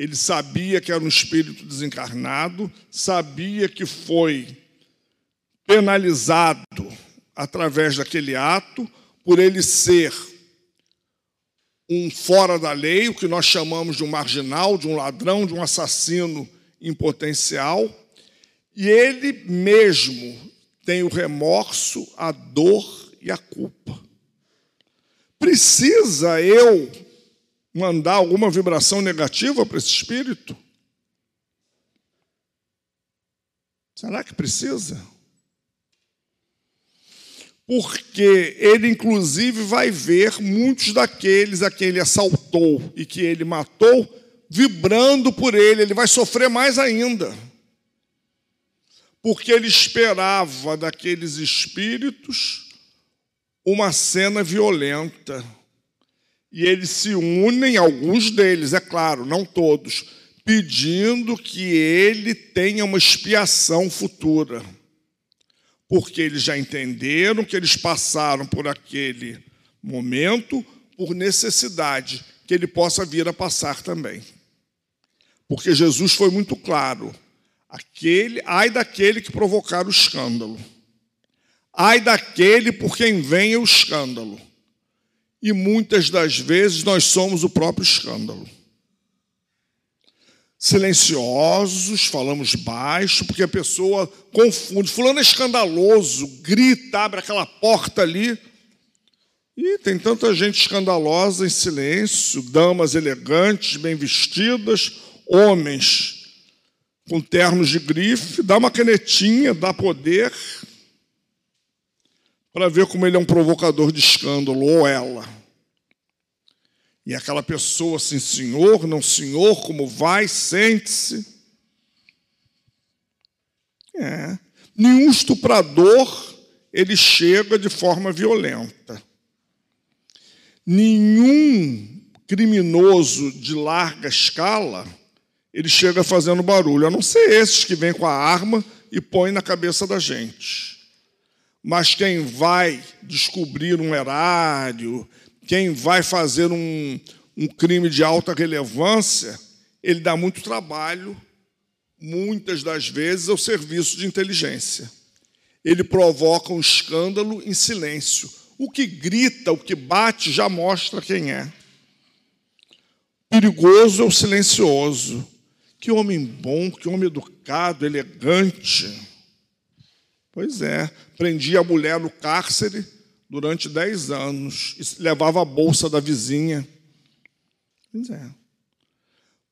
Ele sabia que era um espírito desencarnado, sabia que foi penalizado através daquele ato, por ele ser um fora da lei, o que nós chamamos de um marginal, de um ladrão, de um assassino em potencial, e ele mesmo tem o remorso, a dor e a culpa. Precisa eu mandar alguma vibração negativa para esse espírito? Será que precisa? Porque ele, inclusive, vai ver muitos daqueles a quem ele assaltou e que ele matou, vibrando por ele, ele vai sofrer mais ainda. Porque ele esperava daqueles espíritos uma cena violenta e eles se unem, alguns deles, é claro, não todos, pedindo que ele tenha uma expiação futura. Porque eles já entenderam que eles passaram por aquele momento por necessidade, que ele possa vir a passar também. Porque Jesus foi muito claro: aquele, ai daquele que provocar o escândalo. Ai daquele por quem venha o escândalo e muitas das vezes nós somos o próprio escândalo. Silenciosos, falamos baixo, porque a pessoa confunde. Fulano é escandaloso, grita, abre aquela porta ali. E tem tanta gente escandalosa em silêncio, damas elegantes, bem vestidas, homens com ternos de grife, dá uma canetinha, dá poder, para ver como ele é um provocador de escândalo, ou ela. E aquela pessoa assim, senhor, não senhor, como vai, sente-se. É. Nenhum estuprador ele chega de forma violenta. Nenhum criminoso de larga escala ele chega fazendo barulho, a não ser esses que vêm com a arma e põem na cabeça da gente. Mas quem vai descobrir um erário, quem vai fazer um, um crime de alta relevância, ele dá muito trabalho, muitas das vezes, ao serviço de inteligência. Ele provoca um escândalo em silêncio. O que grita, o que bate, já mostra quem é. Perigoso é o silencioso. Que homem bom, que homem educado, elegante. Pois é, prendi a mulher no cárcere durante dez anos e levava a bolsa da vizinha. Pois é.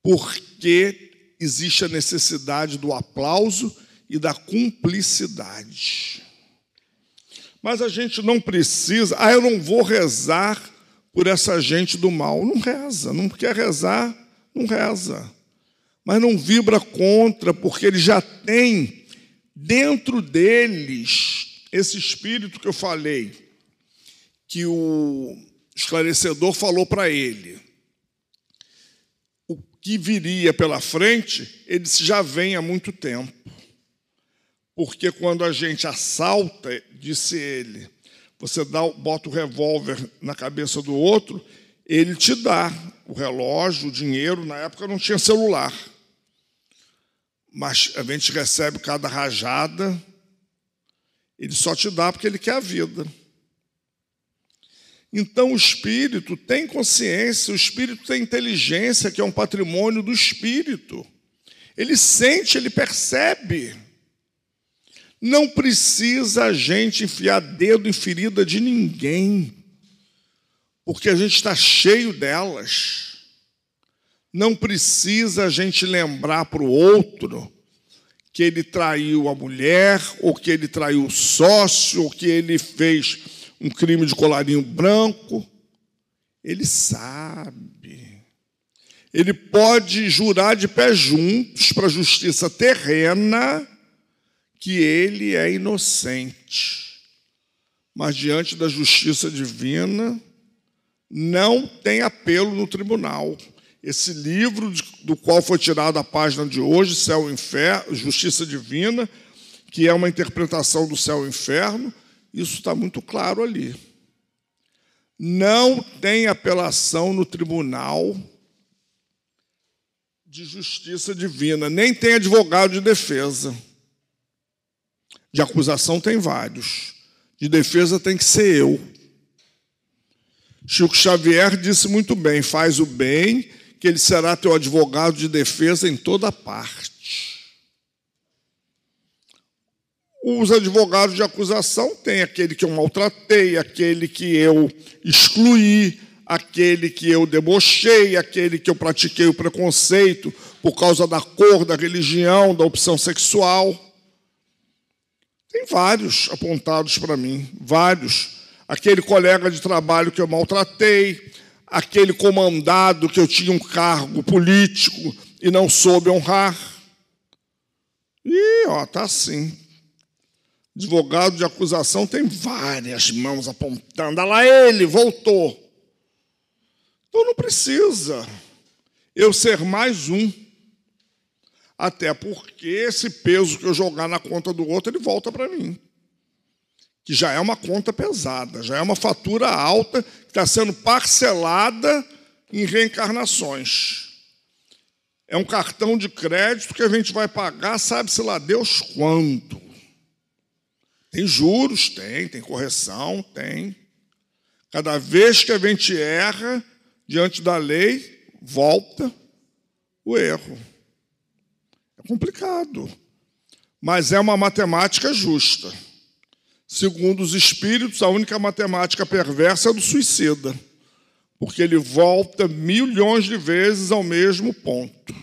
Porque existe a necessidade do aplauso e da cumplicidade. Mas a gente não precisa, ah, eu não vou rezar por essa gente do mal. Não reza, não quer rezar, não reza. Mas não vibra contra, porque ele já tem dentro deles esse espírito que eu falei, que o esclarecedor falou para ele. O que viria pela frente, ele já vem há muito tempo. Porque quando a gente assalta, disse ele, você dá, bota o revólver na cabeça do outro, ele te dá o relógio, o dinheiro. Na época não tinha celular mas a gente recebe cada rajada, ele só te dá porque ele quer a vida. Então o espírito tem consciência, o espírito tem inteligência, que é um patrimônio do espírito. Ele sente, ele percebe. Não precisa a gente enfiar dedo em ferida de ninguém, porque a gente está cheio delas. Não precisa a gente lembrar para o outro que ele traiu a mulher, ou que ele traiu o sócio, ou que ele fez um crime de colarinho branco. Ele sabe. Ele pode jurar de pé juntos para a justiça terrena que ele é inocente. Mas diante da justiça divina, não tem apelo no tribunal. Esse livro do qual foi tirada a página de hoje, Céu e Inferno, Justiça Divina, que é uma interpretação do céu e inferno, isso está muito claro ali. Não tem apelação no tribunal de justiça divina, nem tem advogado de defesa. De acusação tem vários, de defesa tem que ser eu. Chico Xavier disse muito bem: faz o bem, que ele será teu advogado de defesa em toda parte. Os advogados de acusação têm aquele que eu maltratei, aquele que eu excluí, aquele que eu debochei, aquele que eu pratiquei o preconceito por causa da cor, da religião, da opção sexual. Tem vários apontados para mim, vários. Aquele colega de trabalho que eu maltratei, aquele comandado que eu tinha um cargo político e não soube honrar. E, ó, tá assim. Advogado de acusação tem várias mãos apontando. Olha lá ele, voltou. Então não precisa eu ser mais um. Até porque esse peso que eu jogar na conta do outro, ele volta para mim. Que já é uma conta pesada, já é uma fatura alta que está sendo parcelada em reencarnações. É um cartão de crédito que a gente vai pagar, sabe-se lá Deus quanto. Tem juros? Tem. Tem correção? Tem. Cada vez que a gente erra diante da lei, volta o erro. É complicado. Mas é uma matemática justa. Segundo os espíritos, a única matemática perversa é a do suicida, porque ele volta milhões de vezes ao mesmo ponto.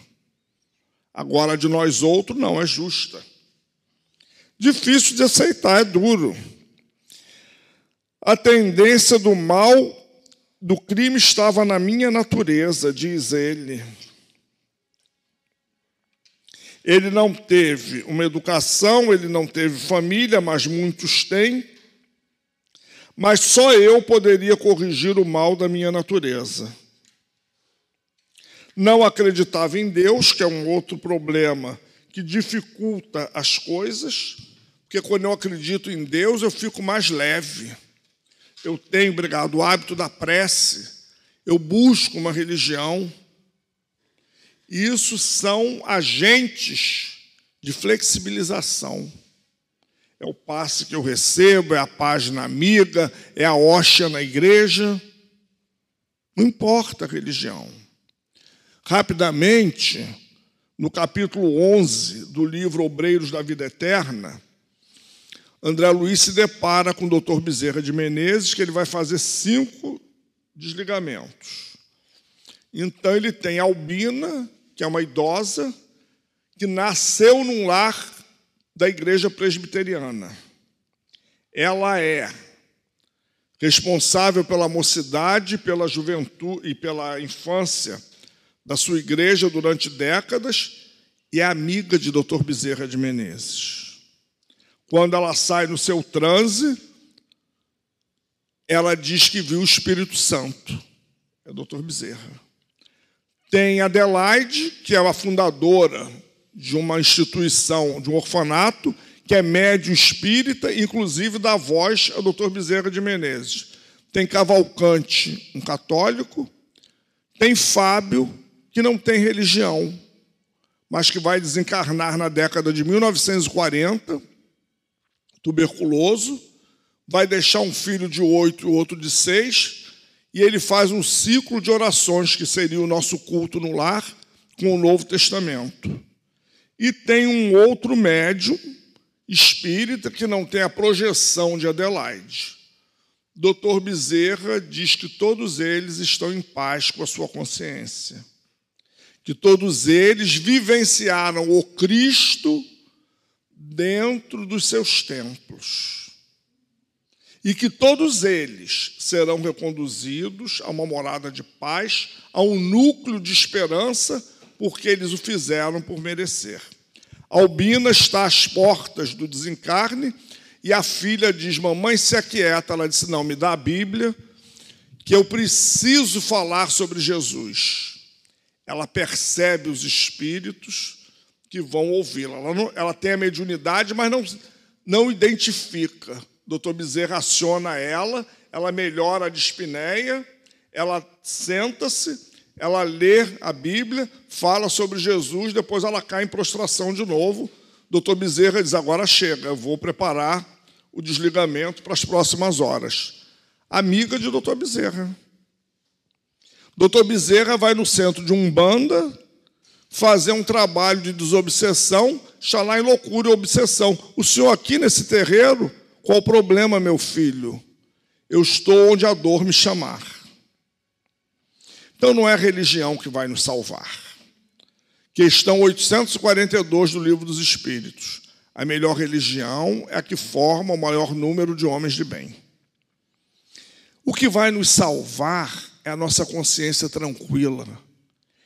Agora, de nós outros, não é justa. Difícil de aceitar, é duro. A tendência do mal, do crime, estava na minha natureza, diz ele. Ele não teve uma educação, ele não teve família, mas muitos têm. Mas só eu poderia corrigir o mal da minha natureza. Não acreditava em Deus, que é um outro problema que dificulta as coisas, porque quando eu acredito em Deus, eu fico mais leve. Eu tenho, obrigado, o hábito da prece, eu busco uma religião. Isso são agentes de flexibilização. É o passe que eu recebo, é a página amiga, é a hóstia na igreja. Não importa a religião. Rapidamente, no capítulo 11 do livro Obreiros da Vida Eterna, André Luiz se depara com o doutor Bezerra de Menezes, que ele vai fazer cinco desligamentos. Então, ele tem Albina, que é uma idosa, que nasceu num lar da igreja presbiteriana. Ela é responsável pela mocidade, pela juventude e pela infância da sua igreja durante décadas e é amiga de Dr. Bezerra de Menezes. Quando ela sai no seu transe, ela diz que viu o Espírito Santo. É Dr. Bezerra. Tem Adelaide, que é a fundadora de uma instituição, de um orfanato, que é médium espírita, inclusive dá voz ao Dr. Bezerra de Menezes. Tem Cavalcante, um católico. Tem Fábio, que não tem religião, mas que vai desencarnar na década de 1940, tuberculoso, vai deixar um filho de oito e outro de seis, e ele faz um ciclo de orações, que seria o nosso culto no lar, com o Novo Testamento. E tem um outro médium, espírita que não tem a projeção de Adelaide. Doutor Bezerra diz que todos eles estão em paz com a sua consciência, que todos eles vivenciaram o Cristo dentro dos seus templos, e que todos eles serão reconduzidos a uma morada de paz, a um núcleo de esperança, porque eles o fizeram por merecer. Albina está às portas do desencarne e a filha diz: Mamãe, se aquieta. Ela disse: Não, me dá a Bíblia, que eu preciso falar sobre Jesus. Ela percebe os espíritos que vão ouvi-la. Ela, ela, tem a mediunidade, mas não, não identifica. Doutor Bezerra aciona ela, ela melhora a dispneia, ela senta-se ela lê a Bíblia, fala sobre Jesus, depois ela cai em prostração de novo. Doutor Bezerra diz: agora chega, eu vou preparar o desligamento para as próximas horas. Amiga de doutor Bezerra. Doutor Bezerra vai no centro de Umbanda fazer um trabalho de desobsessão, está lá em loucura e obsessão. O senhor aqui nesse terreiro, qual o problema, meu filho? Eu estou onde a dor me chamar. Então não é a religião que vai nos salvar. Questão 842 do Livro dos Espíritos. A melhor religião é a que forma o maior número de homens de bem. O que vai nos salvar é a nossa consciência tranquila,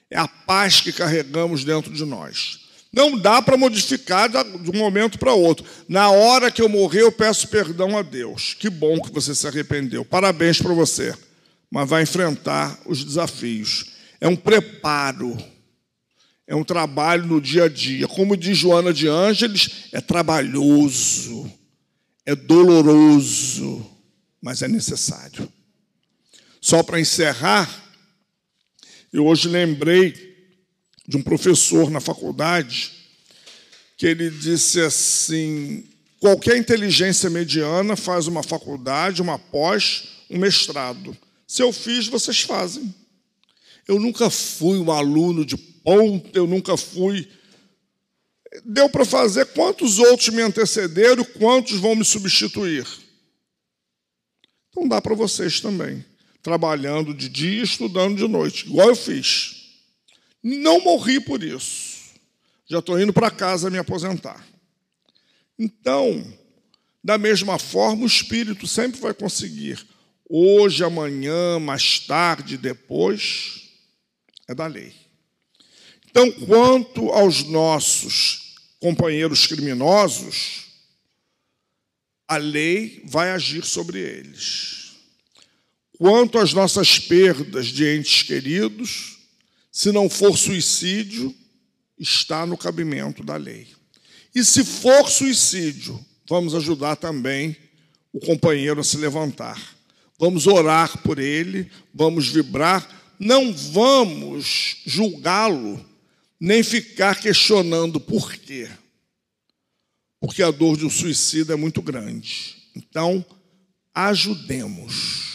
é a paz que carregamos dentro de nós. Não dá para modificar de um momento para outro. Na hora que eu morrer, eu peço perdão a Deus. Que bom que você se arrependeu. Parabéns para você mas vai enfrentar os desafios. É um preparo, é um trabalho no dia a dia. Como diz Joana de Ângeles, é trabalhoso, é doloroso, mas é necessário. Só para encerrar, eu hoje lembrei de um professor na faculdade que ele disse assim: qualquer inteligência mediana faz uma faculdade, uma pós, um mestrado. Se eu fiz, vocês fazem. Eu nunca fui um aluno de ponta, eu nunca fui. Deu para fazer quantos outros me antecederam, quantos vão me substituir. Então dá para vocês também, trabalhando de dia, estudando de noite, igual eu fiz. Não morri por isso. Já estou indo para casa me aposentar. Então, da mesma forma, o espírito sempre vai conseguir hoje, amanhã, mais tarde, depois, é da lei. Então, quanto aos nossos companheiros criminosos, a lei vai agir sobre eles. Quanto às nossas perdas de entes queridos, se não for suicídio, está no cabimento da lei. E se for suicídio, vamos ajudar também o companheiro a se levantar vamos orar por ele, vamos vibrar, não vamos julgá-lo, nem ficar questionando por quê. Porque a dor de um suicida é muito grande. Então, ajudemos.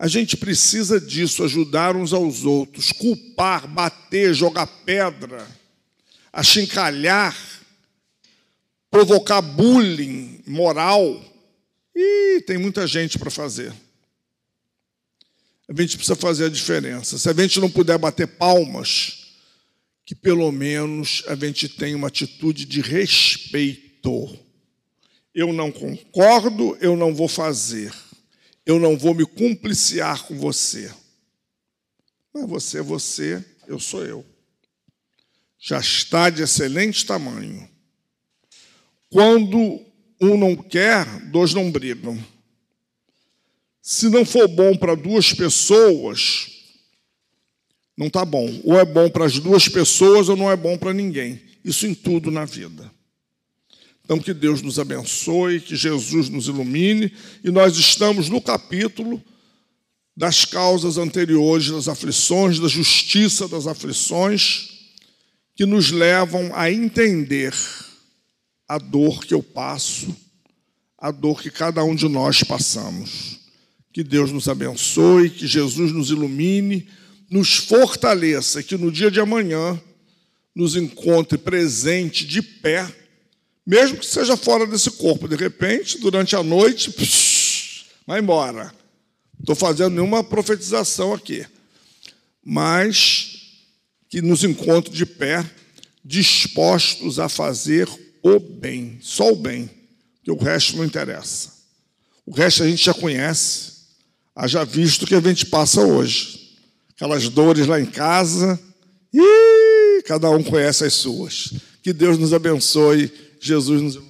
A gente precisa disso, ajudar uns aos outros, culpar, bater, jogar pedra, achincalhar, provocar bullying moral e tem muita gente para fazer. A gente precisa fazer a diferença. Se a gente não puder bater palmas, que pelo menos a gente tenha uma atitude de respeito. Eu não concordo, eu não vou fazer. Eu não vou me cumpliciar com você. Mas você é você, eu sou eu. Já está de excelente tamanho. Quando um não quer, dois não brigam. Se não for bom para duas pessoas, não está bom. Ou é bom para as duas pessoas ou não é bom para ninguém. Isso em tudo na vida. Então, que Deus nos abençoe, que Jesus nos ilumine. E nós estamos no capítulo das causas anteriores das aflições, da justiça das aflições, que nos levam a entender a dor que eu passo, a dor que cada um de nós passamos. Que Deus nos abençoe, que Jesus nos ilumine, nos fortaleça, que no dia de amanhã nos encontre presente de pé, Mesmo que seja fora desse corpo, de repente, durante a noite, psh, vai embora. Estou fazendo nenhuma profetização aqui. Mas que nos encontre de pé, dispostos a fazer o bem, só o bem, que o resto não interessa. O resto a gente já conhece, haja visto que a gente passa hoje. Aquelas dores lá em casa, e cada um conhece as suas. Que Deus nos abençoe, Jesus nos